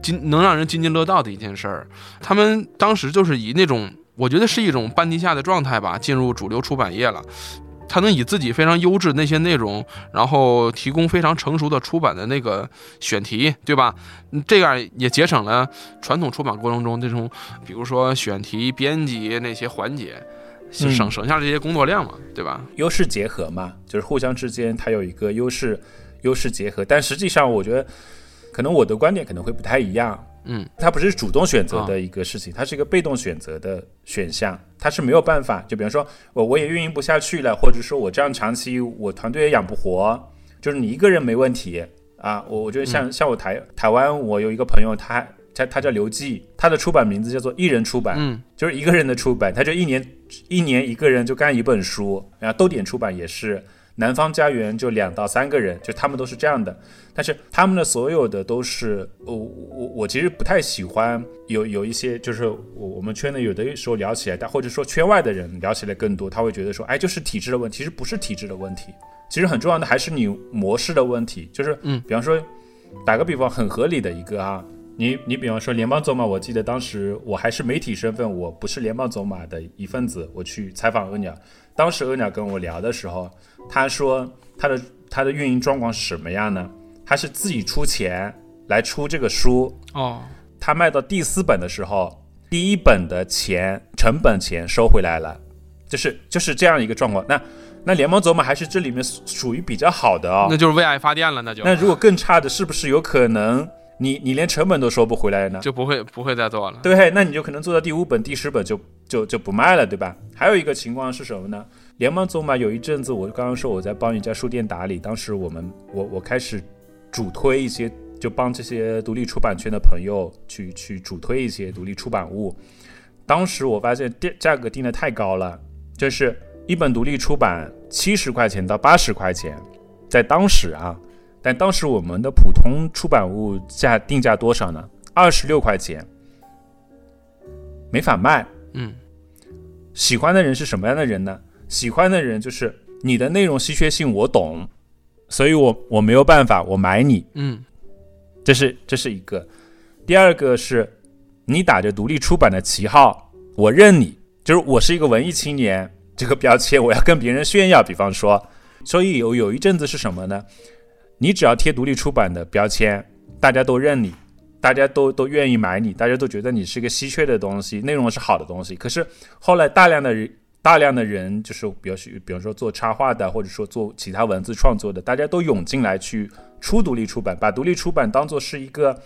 津能让人津津乐道的一件事儿。他们当时就是以那种，我觉得是一种半地下的状态吧，进入主流出版业了。他能以自己非常优质那些内容，然后提供非常成熟的出版的那个选题，对吧？这样也节省了传统出版过程中这种，比如说选题、编辑那些环节，省省下这些工作量嘛，对吧？优势结合嘛，就是互相之间它有一个优势，优势结合。但实际上，我觉得可能我的观点可能会不太一样。嗯，它不是主动选择的一个事情，它是一个被动选择的选项，它是没有办法。就比方说，我我也运营不下去了，或者说我这样长期我团队也养不活，就是你一个人没问题啊。我我觉得像像我台台湾，我有一个朋友，他他他叫刘记，他的出版名字叫做一人出版，嗯，就是一个人的出版，他就一年一年一个人就干一本书，然后豆点出版也是。南方家园就两到三个人，就他们都是这样的，但是他们的所有的都是，我我我其实不太喜欢有有一些，就是我我们圈内有的时候聊起来，但或者说圈外的人聊起来更多，他会觉得说，哎，就是体制的问题，其实不是体制的问题，其实很重要的还是你模式的问题，就是，嗯，比方说，打个比方，很合理的一个啊，你你比方说联邦走马，我记得当时我还是媒体身份，我不是联邦走马的一份子，我去采访鹅鸟。当时鹅鸟跟我聊的时候，他说他的他的运营状况是什么样呢？他是自己出钱来出这个书哦。他卖到第四本的时候，第一本的钱成本钱收回来了，就是就是这样一个状况。那那联盟走马还是这里面属于比较好的哦，那就是为爱发电了，那就。那如果更差的，是不是有可能你你连成本都收不回来呢？就不会不会再做了。对，那你就可能做到第五本、第十本就。就就不卖了，对吧？还有一个情况是什么呢？联盟走马有一阵子，我刚刚说我在帮一家书店打理，当时我们我我开始主推一些，就帮这些独立出版圈的朋友去去主推一些独立出版物。当时我发现定价格定的太高了，就是一本独立出版七十块钱到八十块钱，在当时啊，但当时我们的普通出版物价定价多少呢？二十六块钱，没法卖。嗯，喜欢的人是什么样的人呢？喜欢的人就是你的内容稀缺性我懂，所以我我没有办法，我买你。嗯，这是这是一个。第二个是，你打着独立出版的旗号，我认你，就是我是一个文艺青年这个标签，我要跟别人炫耀。比方说，所以有有一阵子是什么呢？你只要贴独立出版的标签，大家都认你。大家都都愿意买你，大家都觉得你是一个稀缺的东西，内容是好的东西。可是后来大量的人，大量的人就是，比如，比如说做插画的，或者说做其他文字创作的，大家都涌进来去出独立出版，把独立出版当做是一个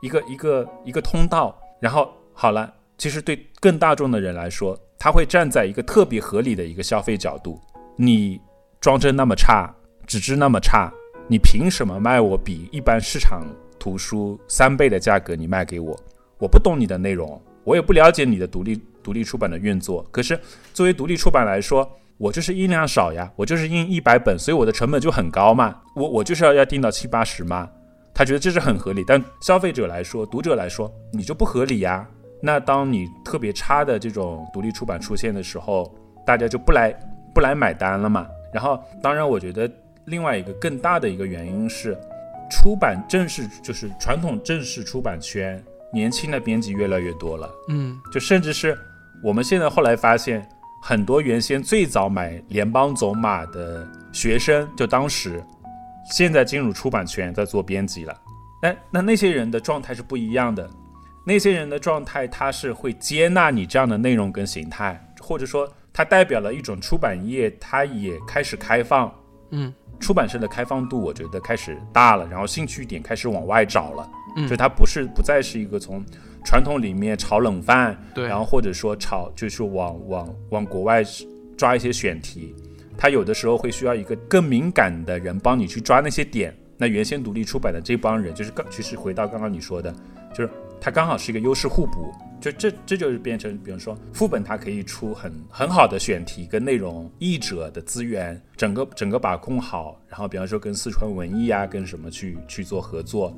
一个一个一个通道。然后好了，其实对更大众的人来说，他会站在一个特别合理的一个消费角度。你装帧那么差，纸质那么差，你凭什么卖我比一般市场？图书三倍的价格你卖给我，我不懂你的内容，我也不了解你的独立独立出版的运作。可是作为独立出版来说，我就是印量少呀，我就是印一百本，所以我的成本就很高嘛。我我就是要要定到七八十嘛。他觉得这是很合理，但消费者来说，读者来说，你就不合理呀。那当你特别差的这种独立出版出现的时候，大家就不来不来买单了嘛。然后，当然，我觉得另外一个更大的一个原因是。出版正式就是传统正式出版圈，年轻的编辑越来越多了。嗯，就甚至是我们现在后来发现，很多原先最早买联邦走马的学生，就当时现在进入出版圈在做编辑了。哎，那那些人的状态是不一样的。那些人的状态，他是会接纳你这样的内容跟形态，或者说它代表了一种出版业，它也开始开放。嗯，出版社的开放度，我觉得开始大了，然后兴趣点开始往外找了。嗯就它不是不再是一个从传统里面炒冷饭，对，然后或者说炒就是往往往国外抓一些选题，它有的时候会需要一个更敏感的人帮你去抓那些点。那原先独立出版的这帮人，就是刚其实回到刚刚你说的，就是它刚好是一个优势互补，就这这就是变成，比如说副本它可以出很很好的选题跟内容，译者的资源整个整个把控好，然后比方说跟四川文艺啊，跟什么去去做合作，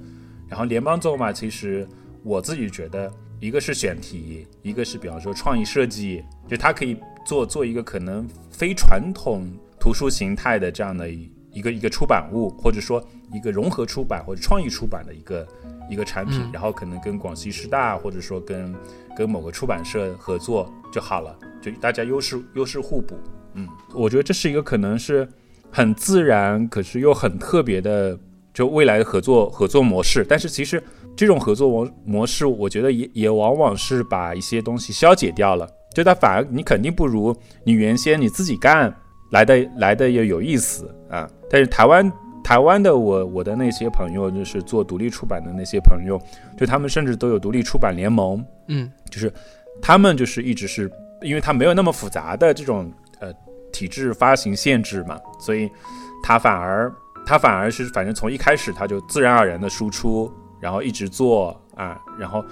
然后联邦做嘛其实我自己觉得。一个是选题，一个是比方说创意设计，就它可以做做一个可能非传统图书形态的这样的一个一个出版物，或者说一个融合出版或者创意出版的一个一个产品，嗯然后可能跟广西师大或者说跟跟某个出版社合作就好了，就大家优势优势互补。嗯，我觉得这是一个可能是很自然，可是又很特别的，就未来的合作合作模式。但是其实这种合作模模式，我觉得也也往往是把一些东西消解掉了，就它反而你肯定不如你原先你自己干来的来的也有意思啊。但是台湾台湾的我我的那些朋友，就是做独立出版的那些朋友，就他们甚至都有独立出版联盟，嗯就是他们就是一直是因为他没有那么复杂的这种呃体制发行限制嘛，所以他反而他反而是反正从一开始他就自然而然的输出，然后一直做啊，然后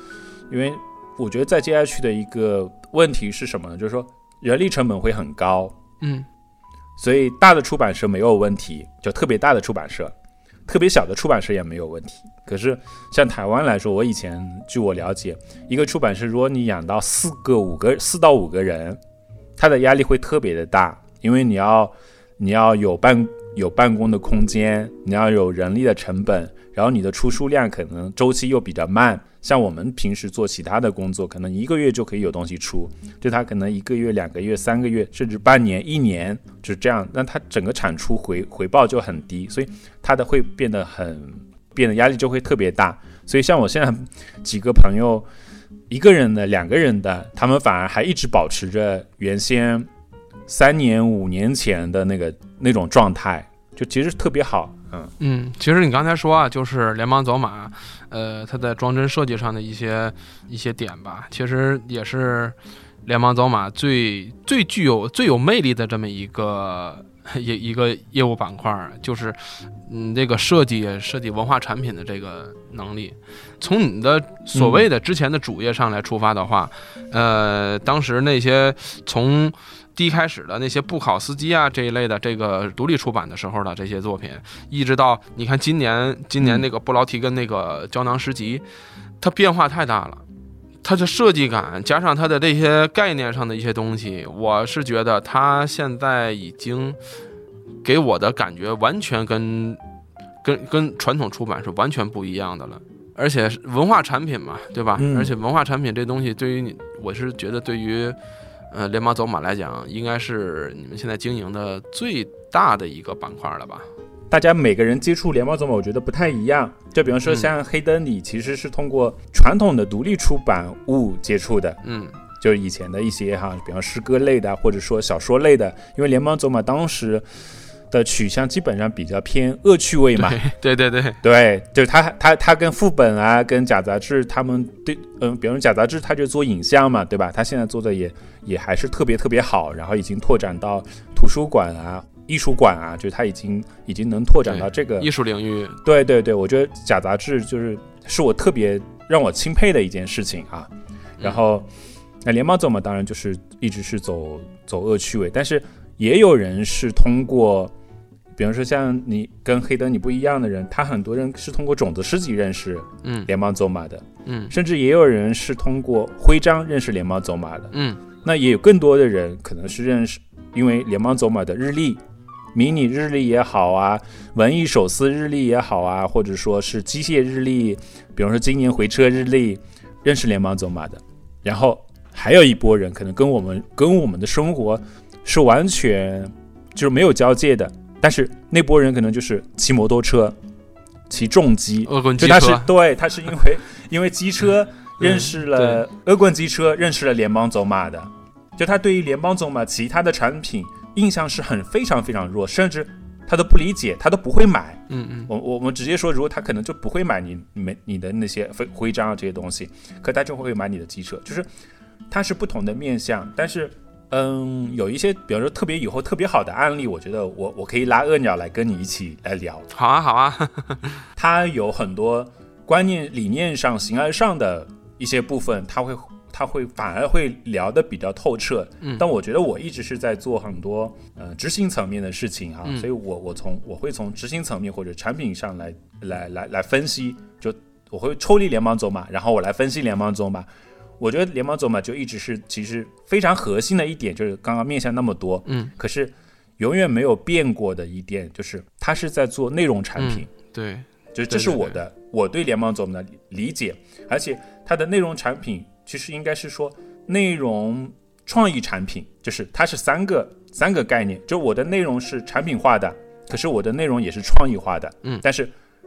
因为我觉得在接下去的一个问题是什么呢？就是说人力成本会很高，嗯所以大的出版社没有问题，就特别大的出版社，特别小的出版社也没有问题。可是像台湾来说，我以前据我了解，一个出版社如果你养到四个、五个、四到五个人，他的压力会特别的大，因为你要你要有办有办公的空间，你要有人力的成本，然后你的出书量可能周期又比较慢。像我们平时做其他的工作，可能一个月就可以有东西出，就他可能一个月、两个月、三个月，甚至半年、一年，就是这样，那他整个产出回回报就很低，所以他的会变得很变得压力就会特别大。所以像我现在几个朋友，一个人的、两个人的，他们反而还一直保持着原先三年、五年前的那个那种状态，就其实特别好。嗯嗯，其实你刚才说啊，就是联邦走马，呃，它在装帧设计上的一些一些点吧，其实也是联邦走马最最具有最有魅力的这么一个 (laughs) 一一个业务板块，就是嗯，这个设计设计文化产品的这个能力。从你的所谓的之前的主业上来出发的话，呃，当时那些从第一开始的那些布考斯基啊这一类的这个独立出版的时候的这些作品，一直到你看今年今年那个布劳提根那个胶囊诗集，它变化太大了。它的设计感加上它的这些概念上的一些东西，我是觉得它现在已经给我的感觉完全跟跟跟传统出版是完全不一样的了。而且文化产品嘛，对吧？嗯而且文化产品这东西对于你，我是觉得对于呃联邦走马来讲，应该是你们现在经营的最大的一个板块了吧？大家每个人接触联邦走马，我觉得不太一样。就比方说，嗯像黑灯，你其实是通过传统的独立出版物接触的，嗯就是以前的一些哈，比方诗歌类的，或者说小说类的。因为联邦走马当时的取向基本上比较偏恶趣味嘛，对对对，对，就是他他他跟副本啊，跟假杂志他们对，嗯，比如假杂志他就做影像嘛，对吧？他现在做的也也还是特别特别好，然后已经拓展到图书馆啊、艺术馆啊，就是他已经已经能拓展到这个艺术领域，对对对，我觉得假杂志就是是我特别让我钦佩的一件事情啊。然后，那联邦走嘛，当然就是一直是走走恶趣味，但是也有人是通过，比方说像你跟黑灯你不一样的人，他很多人是通过种子诗集认识嗯联邦走马的，嗯甚至也有人是通过徽章认识联邦走马的。嗯那也有更多的人可能是认识，因为联邦走马的日历、迷你日历也好啊，文艺手撕日历也好啊，或者说是机械日历，比方说今年回车日历，认识联邦走马的。然后还有一波人可能跟我们跟我们的生活是完全就是没有交界的，但是那波人可能就是骑摩托车、骑重机，恶棍就他是，对，他是因为 (laughs) 因为机车认识了恶棍机车，认识了联邦走马的。就他对于联邦走马其他的产品印象是很非常非常弱，甚至他都不理解，他都不会买。嗯嗯，我我们直接说，如果他可能就不会买你没你的那些徽徽章啊这些东西，可他就会买你的机车，就是它是不同的面相。但是，嗯，有一些比方说特别以后特别好的案例，我觉得我我可以拉恶鸟来跟你一起来聊。好啊好啊，(laughs) 他有很多观念理念上形而上的一些部分，他会。他会反而会聊得比较透彻，嗯，但我觉得我一直是在做很多呃执行层面的事情啊，嗯所以我我从我会从执行层面或者产品上来来来来分析，就我会抽离联邦走马，然后我来分析联邦走马。我觉得联盟走马就一直是其实非常核心的一点，就是刚刚面向那么多，嗯，可是永远没有变过的一点，就是它是在做内容产品。对，就这是我的我对联邦总的理解，而且它的内容产品其实应该是说内容创意产品，就是它是三个三个概念，就我的内容是产品化的，可是我的内容也是创意化的，嗯。但是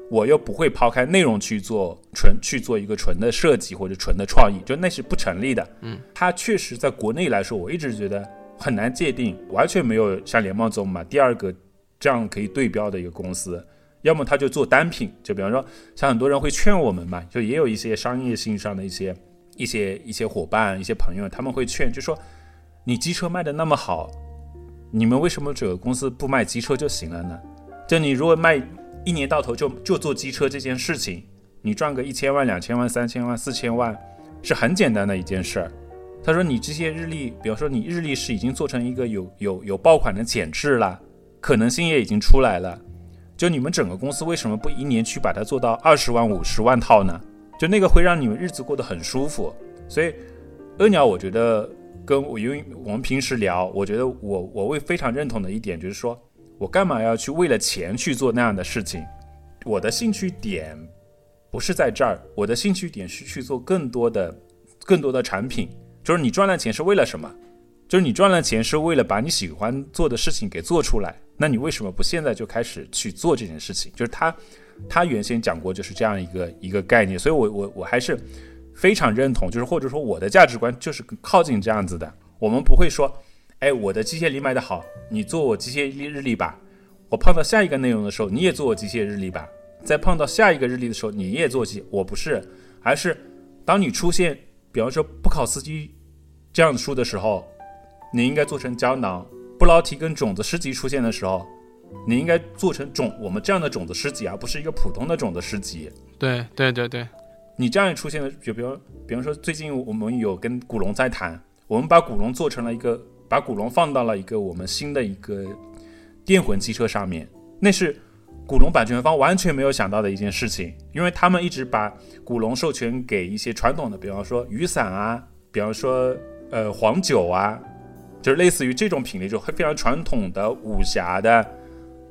我又不会抛开内容去做纯去做一个纯的设计或者纯的创意，就那是不成立的，嗯，它确实在国内来说，我一直觉得很难界定，完全没有像联邦总嘛第二个这样可以对标的一个公司。要么他就做单品，就比方说，像很多人会劝我们嘛，就也有一些商业性上的一些、一些、一些伙伴、一些朋友，他们会劝，就说你机车卖的那么好，你们为什么这个公司不卖机车就行了呢？就你如果卖一年到头就就做机车这件事情，你赚个一千万、两千万、三千万、四千万，是很简单的一件事儿。他说你这些日历，比方说你日历是已经做成一个有有有爆款的减制了，可能性也已经出来了。就你们整个公司为什么不一年去把它做到二十万、五十万套呢？就那个会让你们日子过得很舒服。所以，阿鸟，我觉得跟我因为我们平时聊，我觉得我我会非常认同的一点就是说，我干嘛要去为了钱去做那样的事情？我的兴趣点不是在这儿，我的兴趣点是去做更多的、更多的产品。就是你赚了钱是为了什么？就是你赚了钱是为了把你喜欢做的事情给做出来，那你为什么不现在就开始去做这件事情？就是他，他原先讲过就是这样一个一个概念，所以我我我还是非常认同，就是或者说我的价值观就是靠近这样子的。我们不会说，哎，我的机械历卖的好，你做我机械日历吧。我碰到下一个内容的时候，你也做我机械日历吧。再碰到下一个日历的时候，你也做机，我不是，而是当你出现，比方说不考司机这样的书的时候。你应该做成胶囊，布劳提跟种子诗集出现的时候，你应该做成种我们这样的种子诗集，而不是一个普通的种子诗集。对对对对，你这样出现的，就比如比方说最近我们有跟古龙在谈，我们把古龙做成了一个，把古龙放到了一个我们新的一个电魂机车上面，那是古龙版权方完全没有想到的一件事情，因为他们一直把古龙授权给一些传统的，比方说雨伞啊，比方说呃黄酒啊。就是类似于这种品类，就非常传统的武侠的，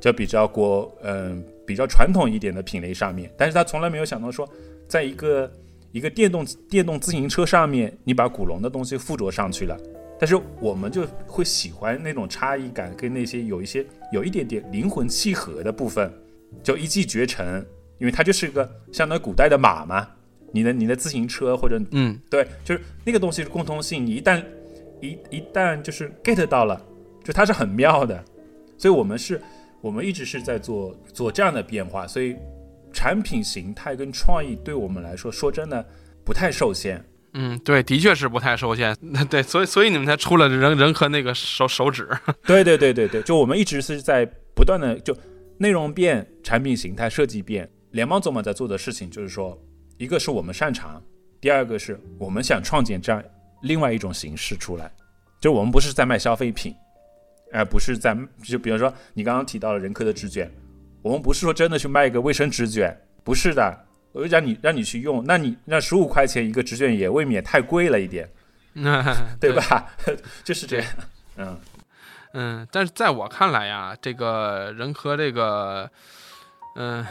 就比较国嗯比较传统一点的品类上面，但是他从来没有想到说，在一个一个电动电动自行车上面，你把古龙的东西附着上去了。但是我们就会喜欢那种差异感，跟那些有一些有一点点灵魂契合的部分，就一骑绝尘，因为它就是一个相当于古代的马嘛，你的你的自行车或者嗯对，就是那个东西是共通性，你一旦一一旦就是 get 到了，就它是很妙的，所以我们是，我们一直是在做做这样的变化，所以产品形态跟创意对我们来说，说真的不太受限。嗯，对，的确是不太受限。那 (laughs) 对，所以所以你们才出了人人和那个手手指。(laughs) 对对对对对，就我们一直是在不断的就内容变、产品形态、设计变。联邦总嘛在做的事情就是说，一个是我们擅长，第二个是我们想创建这样。另外一种形式出来，就我们不是在卖消费品，而不是在就比如说你刚刚提到了人科的纸卷，我们不是说真的去卖一个卫生纸卷，不是的，我就让你让你去用，那你那十五块钱一个纸卷也未免太贵了一点，对吧？(laughs) 就是这样，嗯嗯，但是在我看来呀，这个人科这个，嗯。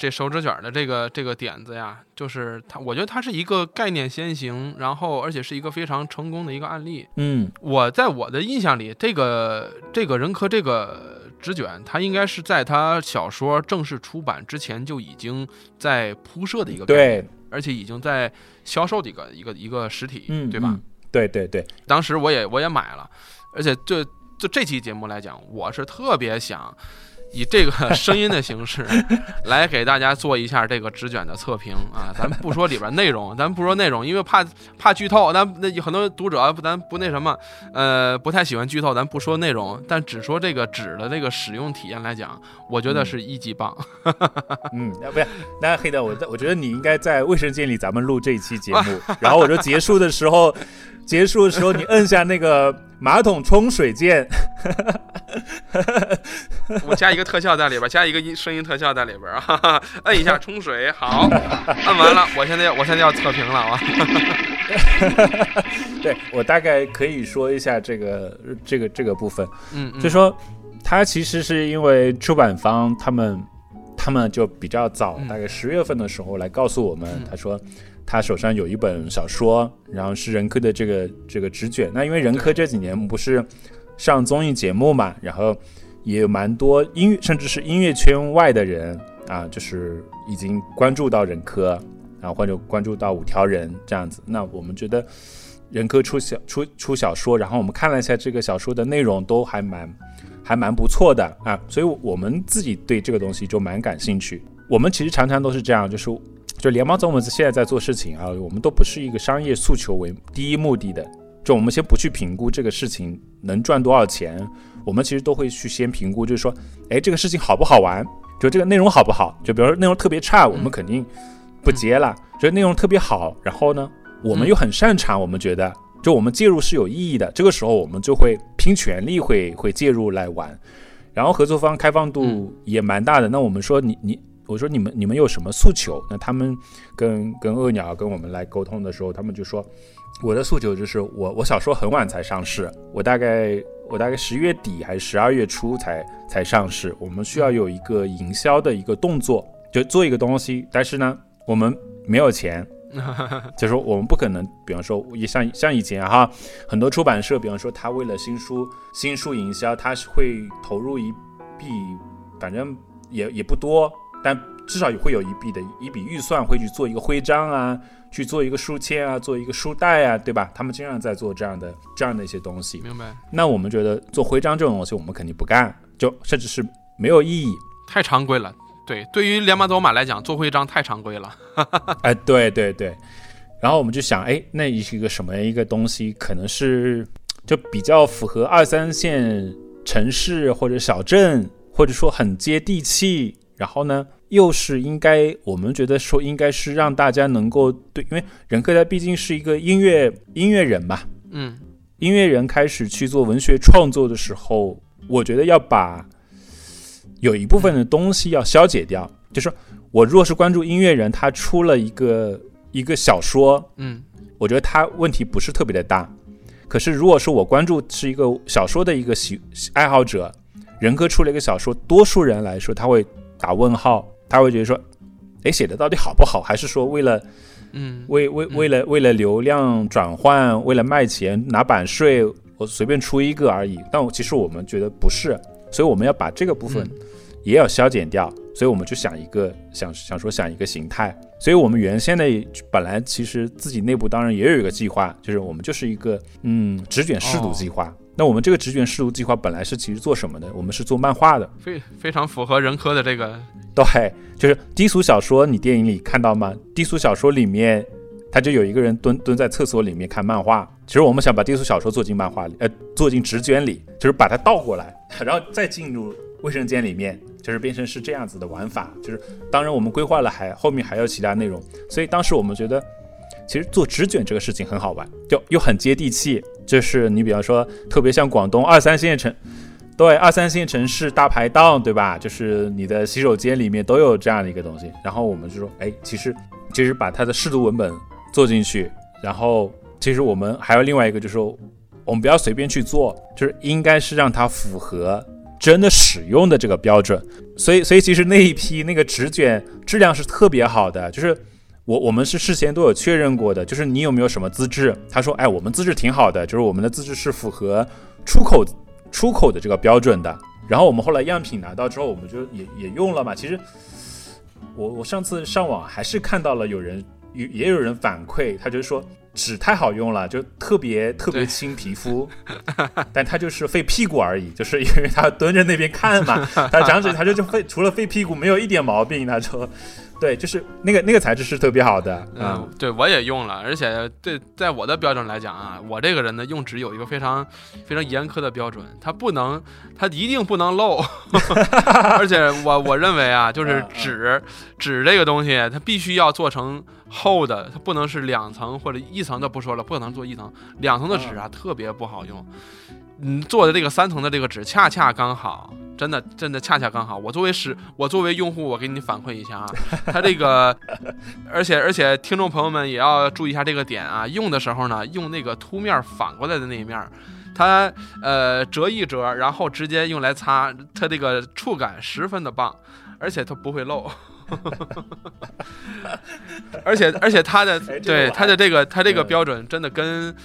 这手指卷的这个这个点子呀，就是它，我觉得它是一个概念先行，然后而且是一个非常成功的一个案例。嗯，我在我的印象里，这个这个人科这个纸卷，它应该是在它小说正式出版之前就已经在铺设的一个概念。对而且已经在销售的一个一个一个实体，嗯，对吧？嗯？对对对，当时我也我也买了，而且就就这期节目来讲，我是特别想以这个 (laughs) 声音的形式来给大家做一下这个纸卷的测评啊。咱不说里边内容，咱不说内容，因为怕怕剧透，咱那有很多读者咱不那什么，呃，不太喜欢剧透，咱不说内容，但只说这个纸的这个使用体验来讲，我觉得是一级棒。(laughs) 嗯，那不是，那黑的，我我觉得你应该在卫生间里咱们录这一期节目，然后我就结束的时候，结束的时候你摁下那个马桶冲水键，(laughs) 我加一个特效在里边，加一个音声音特效在里边啊，(laughs) 摁一下冲水，好，摁完了，我现在要我现在要测评了啊。(laughs) 对我大概可以说一下这个这个这个部分，嗯，嗯。就说它其实是因为出版方他们他们就比较早，嗯。大概十月份的时候来告诉我们，嗯。他说他手上有一本小说，然后是任科的这个这个纸卷。那因为任科这几年不是上综艺节目嘛，然后也有蛮多音乐，甚至是音乐圈外的人啊，就是已经关注到任科，然后或者关注到五条人这样子。那我们觉得任科出小出出小说，然后我们看了一下这个小说的内容，都还蛮还蛮不错的啊，所以我们自己对这个东西就蛮感兴趣。我们其实常常都是这样，就是就联邦总我们现在在做事情啊，我们都不是一个商业诉求为第一目的的，就我们先不去评估这个事情能赚多少钱，我们其实都会去先评估，就是说，哎，这个事情好不好玩，就这个内容好不好，就比如说内容特别差，我们肯定不接了；，就内容特别好，然后呢，我们又很擅长，我们觉得就我们介入是有意义的，这个时候我们就会拼全力会会介入来玩，然后合作方开放度也蛮大的。那我们说你你，我说你们你们有什么诉求？那他们跟跟恶鸟跟我们来沟通的时候，他们就说我的诉求就是我我小说很晚才上市，我大概我大概十月底还是十二月初才才上市，我们需要有一个营销的一个动作，就做一个东西，但是呢，我们没有钱。(laughs) 就是说，我们不可能，比方说，也像像以前哈，很多出版社，比方说，他为了新书新书营销，他是会投入一笔，反正也也不多，但至少也会有一笔的一笔预算，会去做一个徽章啊，去做一个书签啊，做一个书袋啊，对吧？他们经常在做这样的这样的一些东西。明白，那我们觉得做徽章这种东西，我们肯定不干，就甚至是没有意义。太常规了。对，对于联马走马来讲，做徽章太常规了。(laughs) 哎，对对对，然后我们就想，哎，那一个什么一个东西，可能是就比较符合二三线城市或者小镇，或者说很接地气，然后呢，又是应该我们觉得说应该是让大家能够对，因为任科他毕竟是一个音乐音乐人嘛，嗯音乐人开始去做文学创作的时候，我觉得要把有一部分的东西要消解掉。就是我若是关注音乐人，他出了一个一个小说，嗯我觉得他问题不是特别的大。可是如果说我关注是一个小说的一个喜爱好者，任科出了一个小说，多数人来说他会打问号，他会觉得说，哎，写的到底好不好？还是说为了嗯，为为嗯为了为了流量转换，为了卖钱拿版税，我随便出一个而已。但我其实我们觉得不是，所以我们要把这个部分嗯也要消减掉。所以我们就想一个想想说想一个形态。所以我们原先的本来其实自己内部当然也有一个计划，就是我们就是一个嗯纸卷试读计划。那我们这个纸卷试读计划本来是其实做什么的？我们是做漫画的。非非常符合人科的这个，对，就是低俗小说，你电影里看到吗？低俗小说里面，他就有一个人蹲蹲在厕所里面看漫画。其实我们想把低俗小说做进漫画里，呃，做进纸卷里，就是把它倒过来，(laughs) 然后再进入卫生间里面，就是变成是这样子的玩法。就是当然我们规划了还后面还有其他内容，所以当时我们觉得，其实做纸卷这个事情很好玩，就又很接地气。就是你比方说，特别像广东二三线城。对，二三线城市大排档，对吧？就是你的洗手间里面都有这样的一个东西。然后我们就说，哎，其实其实把它的试读文本做进去，然后其实我们还有另外一个，就是说我们不要随便去做，就是应该是让它符合真的使用的这个标准。所以，所以其实那一批那个纸卷质量是特别好的，就是我我们是事先都有确认过的，就是你有没有什么资质？他说，哎，我们资质挺好的，就是我们的资质是符合出口。出口的这个标准的，然后我们后来样品拿到之后，我们就也也用了嘛。其实我我上次上网还是看到了有人也也有人反馈，他就说纸太好用了，就特别特别亲皮肤，但他就是费屁股而已，就是因为他蹲着那边看嘛，(laughs) 他长嘴他就就费除了费屁股没有一点毛病，他说。对，就是那个那个材质是特别好的，嗯，对我也用了，而且对，在我的标准来讲啊，我这个人呢用纸有一个非常非常严苛的标准，它不能，它一定不能漏，(laughs) 而且我我认为啊，就是纸纸这个东西，它必须要做成厚的，它不能是两层或者一层的不说了，不可能做一层。两层的纸啊，特别不好用。嗯，做的这个三层的这个纸恰恰刚好，真的真的恰恰刚好。我作为使我作为用户，我给你反馈一下啊，(laughs) 它这个，而且而且听众朋友们也要注意一下这个点啊，用的时候呢，用那个凸面反过来的那一面，它呃折一折，然后直接用来擦，它这个触感十分的棒，而且它不会漏，(laughs) 而且而且它的对它的这个它这个标准真的跟。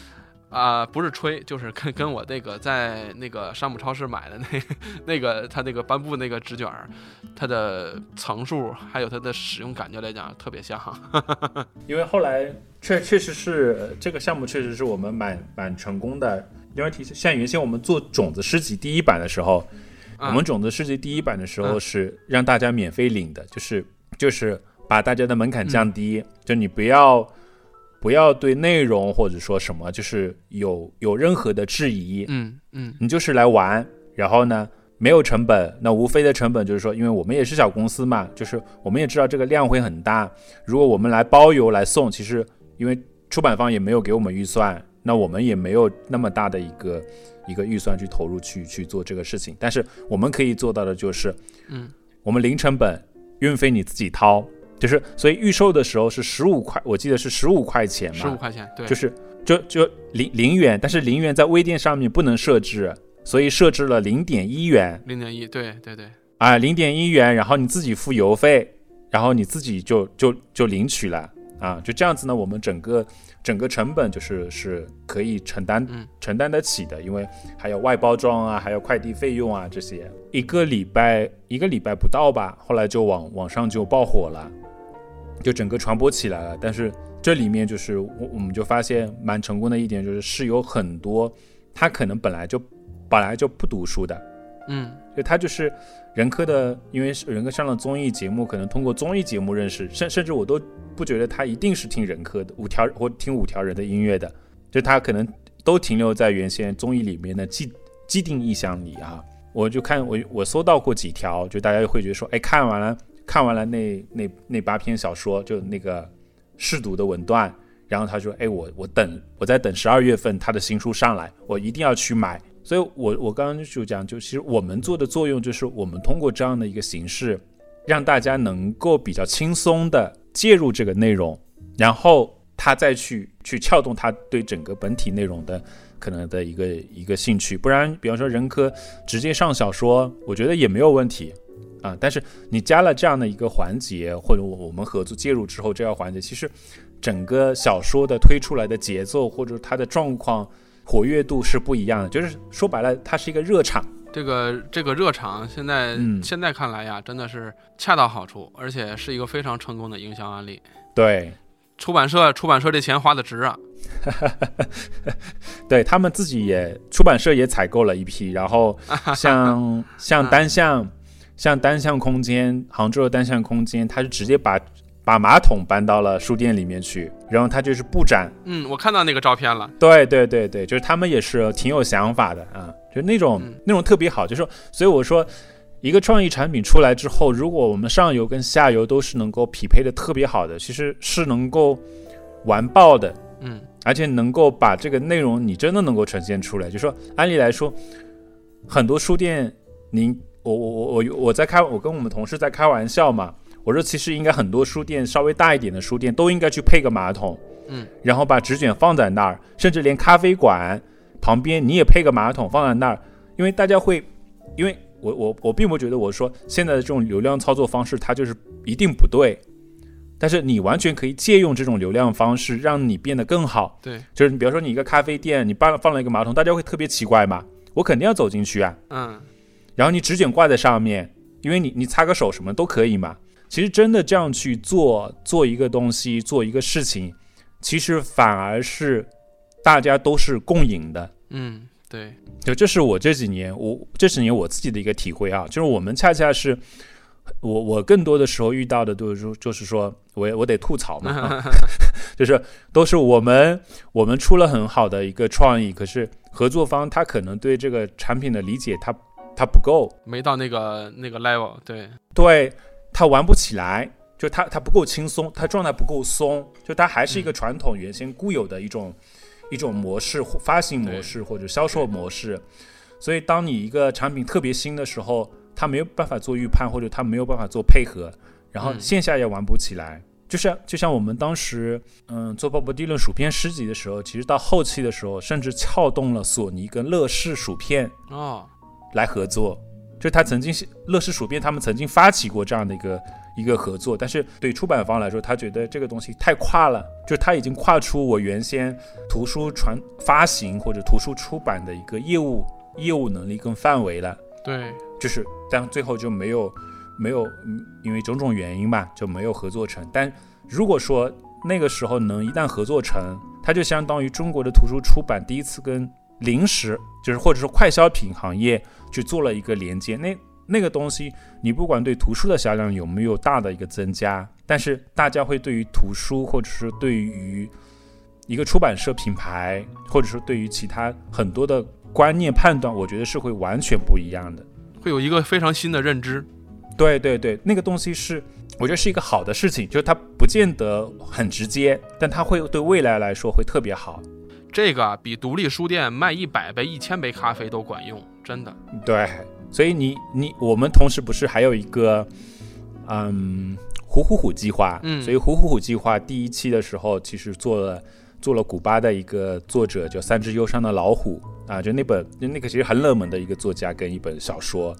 啊，不是吹，就是跟跟我那个在那个山姆超市买的那那个他那个帆布那个纸卷儿，它的层数还有它的使用感觉来讲特别像。因为后来确确实是这个项目确实是我们蛮蛮成功的。因为提像原先我们做种子诗集第一版的时候，我们种子诗集第一版的时候是让大家免费领的，就是就是把大家的门槛降低，就你不要。不要对内容或者说什么，就是有有任何的质疑，嗯嗯，你就是来玩，然后呢，没有成本，那无非的成本就是说，因为我们也是小公司嘛，就是我们也知道这个量会很大，如果我们来包邮来送，其实因为出版方也没有给我们预算，那我们也没有那么大的一个一个预算去投入去去做这个事情，但是我们可以做到的就是，嗯，我们零成本，运费你自己掏。就是，所以预售的时候是十五块，我记得是十五块钱嘛。十五块钱，对。就是就就零零元，但是零元在微店上面不能设置，所以设置了零点一元。零点一，对对对。啊，零点一元，然后你自己付邮费，然后你自己就就就领取了啊，就这样子呢，我们整个整个成本就是是可以承担承担得起的，因为还有外包装啊，还有快递费用啊这些。一个礼拜一个礼拜不到吧，后来就网网上就爆火了。就整个传播起来了，但是这里面就是我我们就发现蛮成功的一点，就是是有很多他可能本来就本来就不读书的，嗯，就他就是人科的，因为人科上了综艺节目，可能通过综艺节目认识，甚甚至我都不觉得他一定是听人科的五条或听五条人的音乐的，就他可能都停留在原先综艺里面的既既定印象里啊。我就看我我搜到过几条，就大家会觉得说，哎，看完了。看完了那那那八篇小说，就那个试读的文段，然后他说：“哎，我我等我在等十二月份他的新书上来，我一定要去买。”所以，我我刚刚就讲，就其实我们做的作用就是，我们通过这样的一个形式，让大家能够比较轻松的介入这个内容，然后他再去去撬动他对整个本体内容的可能的一个一个兴趣。不然，比方说人科直接上小说，我觉得也没有问题。啊，但是你加了这样的一个环节，或者我们合作介入之后，这个环节其实整个小说的推出来的节奏或者它的状况活跃度是不一样的。就是说白了，它是一个热场。这个这个热场现在现在看来呀，真的是恰到好处，而且是一个非常成功的营销案例。对，出版社出版社这钱花的值啊。(laughs) 对他们自己也出版社也采购了一批，然后像 (laughs) 像单向。像单向空间，杭州的单向空间，它是直接把把马桶搬到了书店里面去，然后它就是布展。嗯，我看到那个照片了。对对对对，就是他们也是挺有想法的啊，就那种那种特别好，就是所以我说，一个创意产品出来之后，如果我们上游跟下游都是能够匹配的特别好的，其实是能够完爆的。嗯，而且能够把这个内容你真的能够呈现出来。就说按理来说，很多书店您。我我我我我在开，我跟我们同事在开玩笑嘛。我说其实应该很多书店稍微大一点的书店都应该去配个马桶，嗯，然后把纸卷放在那儿，甚至连咖啡馆旁边你也配个马桶放在那儿，因为大家会，因为我我我并不觉得我说现在的这种流量操作方式它就是一定不对，但是你完全可以借用这种流量方式让你变得更好。对，就是你比如说你一个咖啡店，你放放了一个马桶，大家会特别奇怪嘛，我肯定要走进去啊，嗯。然后你纸卷挂在上面，因为你你擦个手什么都可以嘛，其实真的这样去做做一个东西，做一个事情，其实反而是大家都是共赢的。嗯，对，就这是我这几年我这几年我自己的一个体会啊，就是我们恰恰是我我更多的时候遇到的都是说，就是说我我得吐槽嘛，(laughs) 就是都是我们我们出了很好的一个创意，可是合作方他可能对这个产品的理解他他不够，没到那个那个 level，对。对它玩不起来，就它它不够轻松，它状态不够松，就它还是一个传统原先固有的一种。一种模式，发行模式或者销售模式，所以当你一个产品特别新的时候，它没有办法做预判，或者它没有办法做配合，然后线下也玩不起来。就像就像我们当时，嗯，做鲍勃迪伦薯片诗集的时候，其实到后期的时候，甚至撬动了索尼跟乐视薯片哦来合作，就他曾经乐视薯片他们曾经发起过这样的一个。一个合作，但是对出版方来说，他觉得这个东西太跨了，就他已经跨出我原先图书传发行或者图书出版的一个业务业务能力跟范围了。对，就是但最后就没有没有因为种种原因吧，就没有合作成。但如果说那个时候能一旦合作成，它就相当于中国的图书出版第一次跟零食就是或者说快消品行业去做了一个连接。那那个东西，你不管对图书的销量有没有大的一个增加，但是大家会对于图书，或者是对于一个出版社品牌，或者是对于其他很多的观念判断，我觉得是会完全不一样的，会有一个非常新的认知。对对对，那个东西是我觉得是一个好的事情，就是它不见得很直接，但它会对未来来说会特别好。这个比独立书店卖一百杯、一千杯咖啡都管用，真的。对。所以你你我们同时不是还有一个，嗯，虎虎虎计划，嗯，所以虎虎虎计划第一期的时候，其实做了做了古巴的一个作者叫三只忧伤的老虎啊，就那本就那个其实很冷门的一个作家跟一本小说，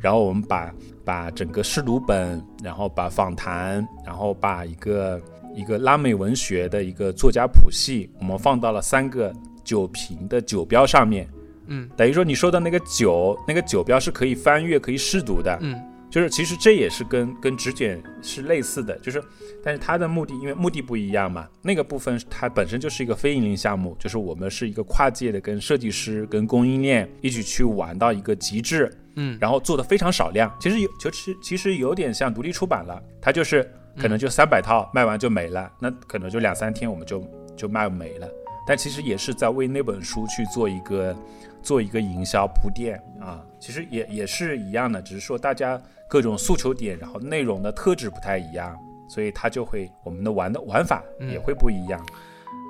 然后我们把把整个试读本，然后把访谈，然后把一个一个拉美文学的一个作家谱系，我们放到了三个酒瓶的酒标上面。嗯，等于说你说的那个酒，那个酒标是可以翻阅、可以试读的。嗯，就是其实这也是跟跟纸卷是类似的，就是，但是它的目的因为目的不一样嘛，那个部分它本身就是一个非盈利项目，就是我们是一个跨界的，跟设计师、跟供应链一起去玩到一个极致。嗯，然后做的非常少量，其实有就其其实有点像独立出版了，它就是可能就三百套卖完就没了，那可能就两三天我们就就卖没了，但其实也是在为那本书去做一个。做一个营销铺垫啊，其实也也是一样的，只是说大家各种诉求点，然后内容的特质不太一样，所以它就会我们的玩的玩法也会不一样。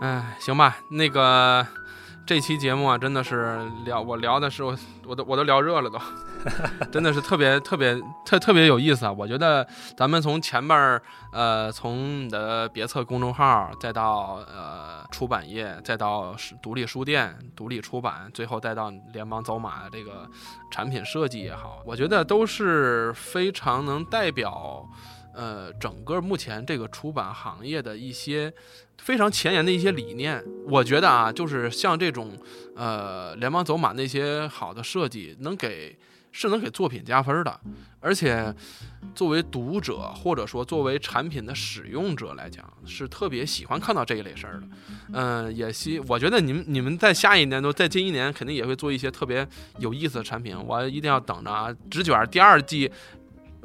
哎，行吧，那个。这期节目啊，真的是聊我聊的是我我都我都聊热了都，(laughs) 真的是特别特别特特别有意思啊！我觉得咱们从前面儿呃，从你的别册公众号，再到呃出版业，再到独立书店、独立出版，最后再到联邦走马这个产品设计也好，我觉得都是非常能代表呃整个目前这个出版行业的一些。非常前沿的一些理念，我觉得啊，就是像这种，呃，联邦走马那些好的设计，能给是能给作品加分的，而且作为读者或者说作为产品的使用者来讲，是特别喜欢看到这一类事儿的。嗯，也希我觉得你们你们在下一年都在近一年肯定也会做一些特别有意思的产品，我一定要等着啊！纸卷第二季，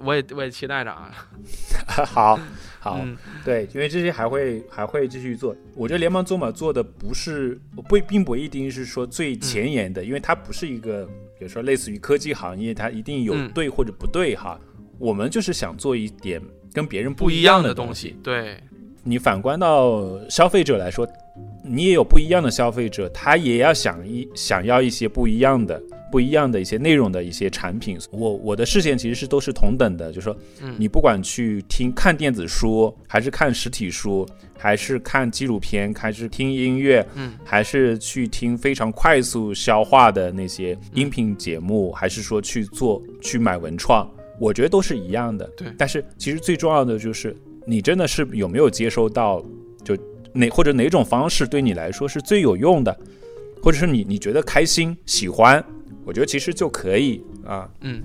我也我也期待着啊。(laughs) 好。(laughs) 好，对，因为这些还会还会继续做。我觉得联邦做马做的不是不并不一定是说最前沿的，因为它不是一个，比如说类似于科技行业，它一定有对或者不对哈。我们就是想做一点跟别人不一样的东西。对，你反观到消费者来说，你也有不一样的消费者，他也要想一想要一些不一样的。不一样的一些内容的一些产品，我我的视线其实是都是同等的，就是说，你不管去听看电子书，还是看实体书，还是看纪录片，还是听音乐，嗯，还是去听非常快速消化的那些音频节目，还是说去做去买文创，我觉得都是一样的。对，但是其实最重要的就是你真的是有没有接收到，就哪或者哪种方式对你来说是最有用的，或者是你你觉得开心喜欢。我觉得其实就可以啊，嗯，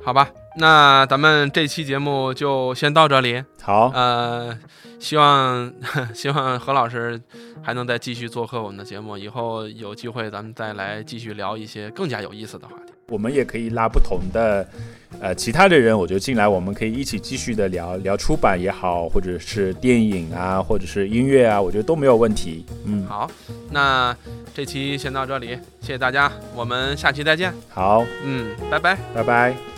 好吧，那咱们这期节目就先到这里。好，呃，希望 (laughs) 希望何老师还能再继续做客我们的节目，以后有机会咱们再来继续聊一些更加有意思的话题。我们也可以拉不同的呃其他的人，我觉得进来，我们可以一起继续的聊聊出版也好，或者是电影啊，或者是音乐啊，我觉得都没有问题。嗯，好，那这期先到这里，谢谢大家，我们下期再见。好，嗯，拜拜。拜拜。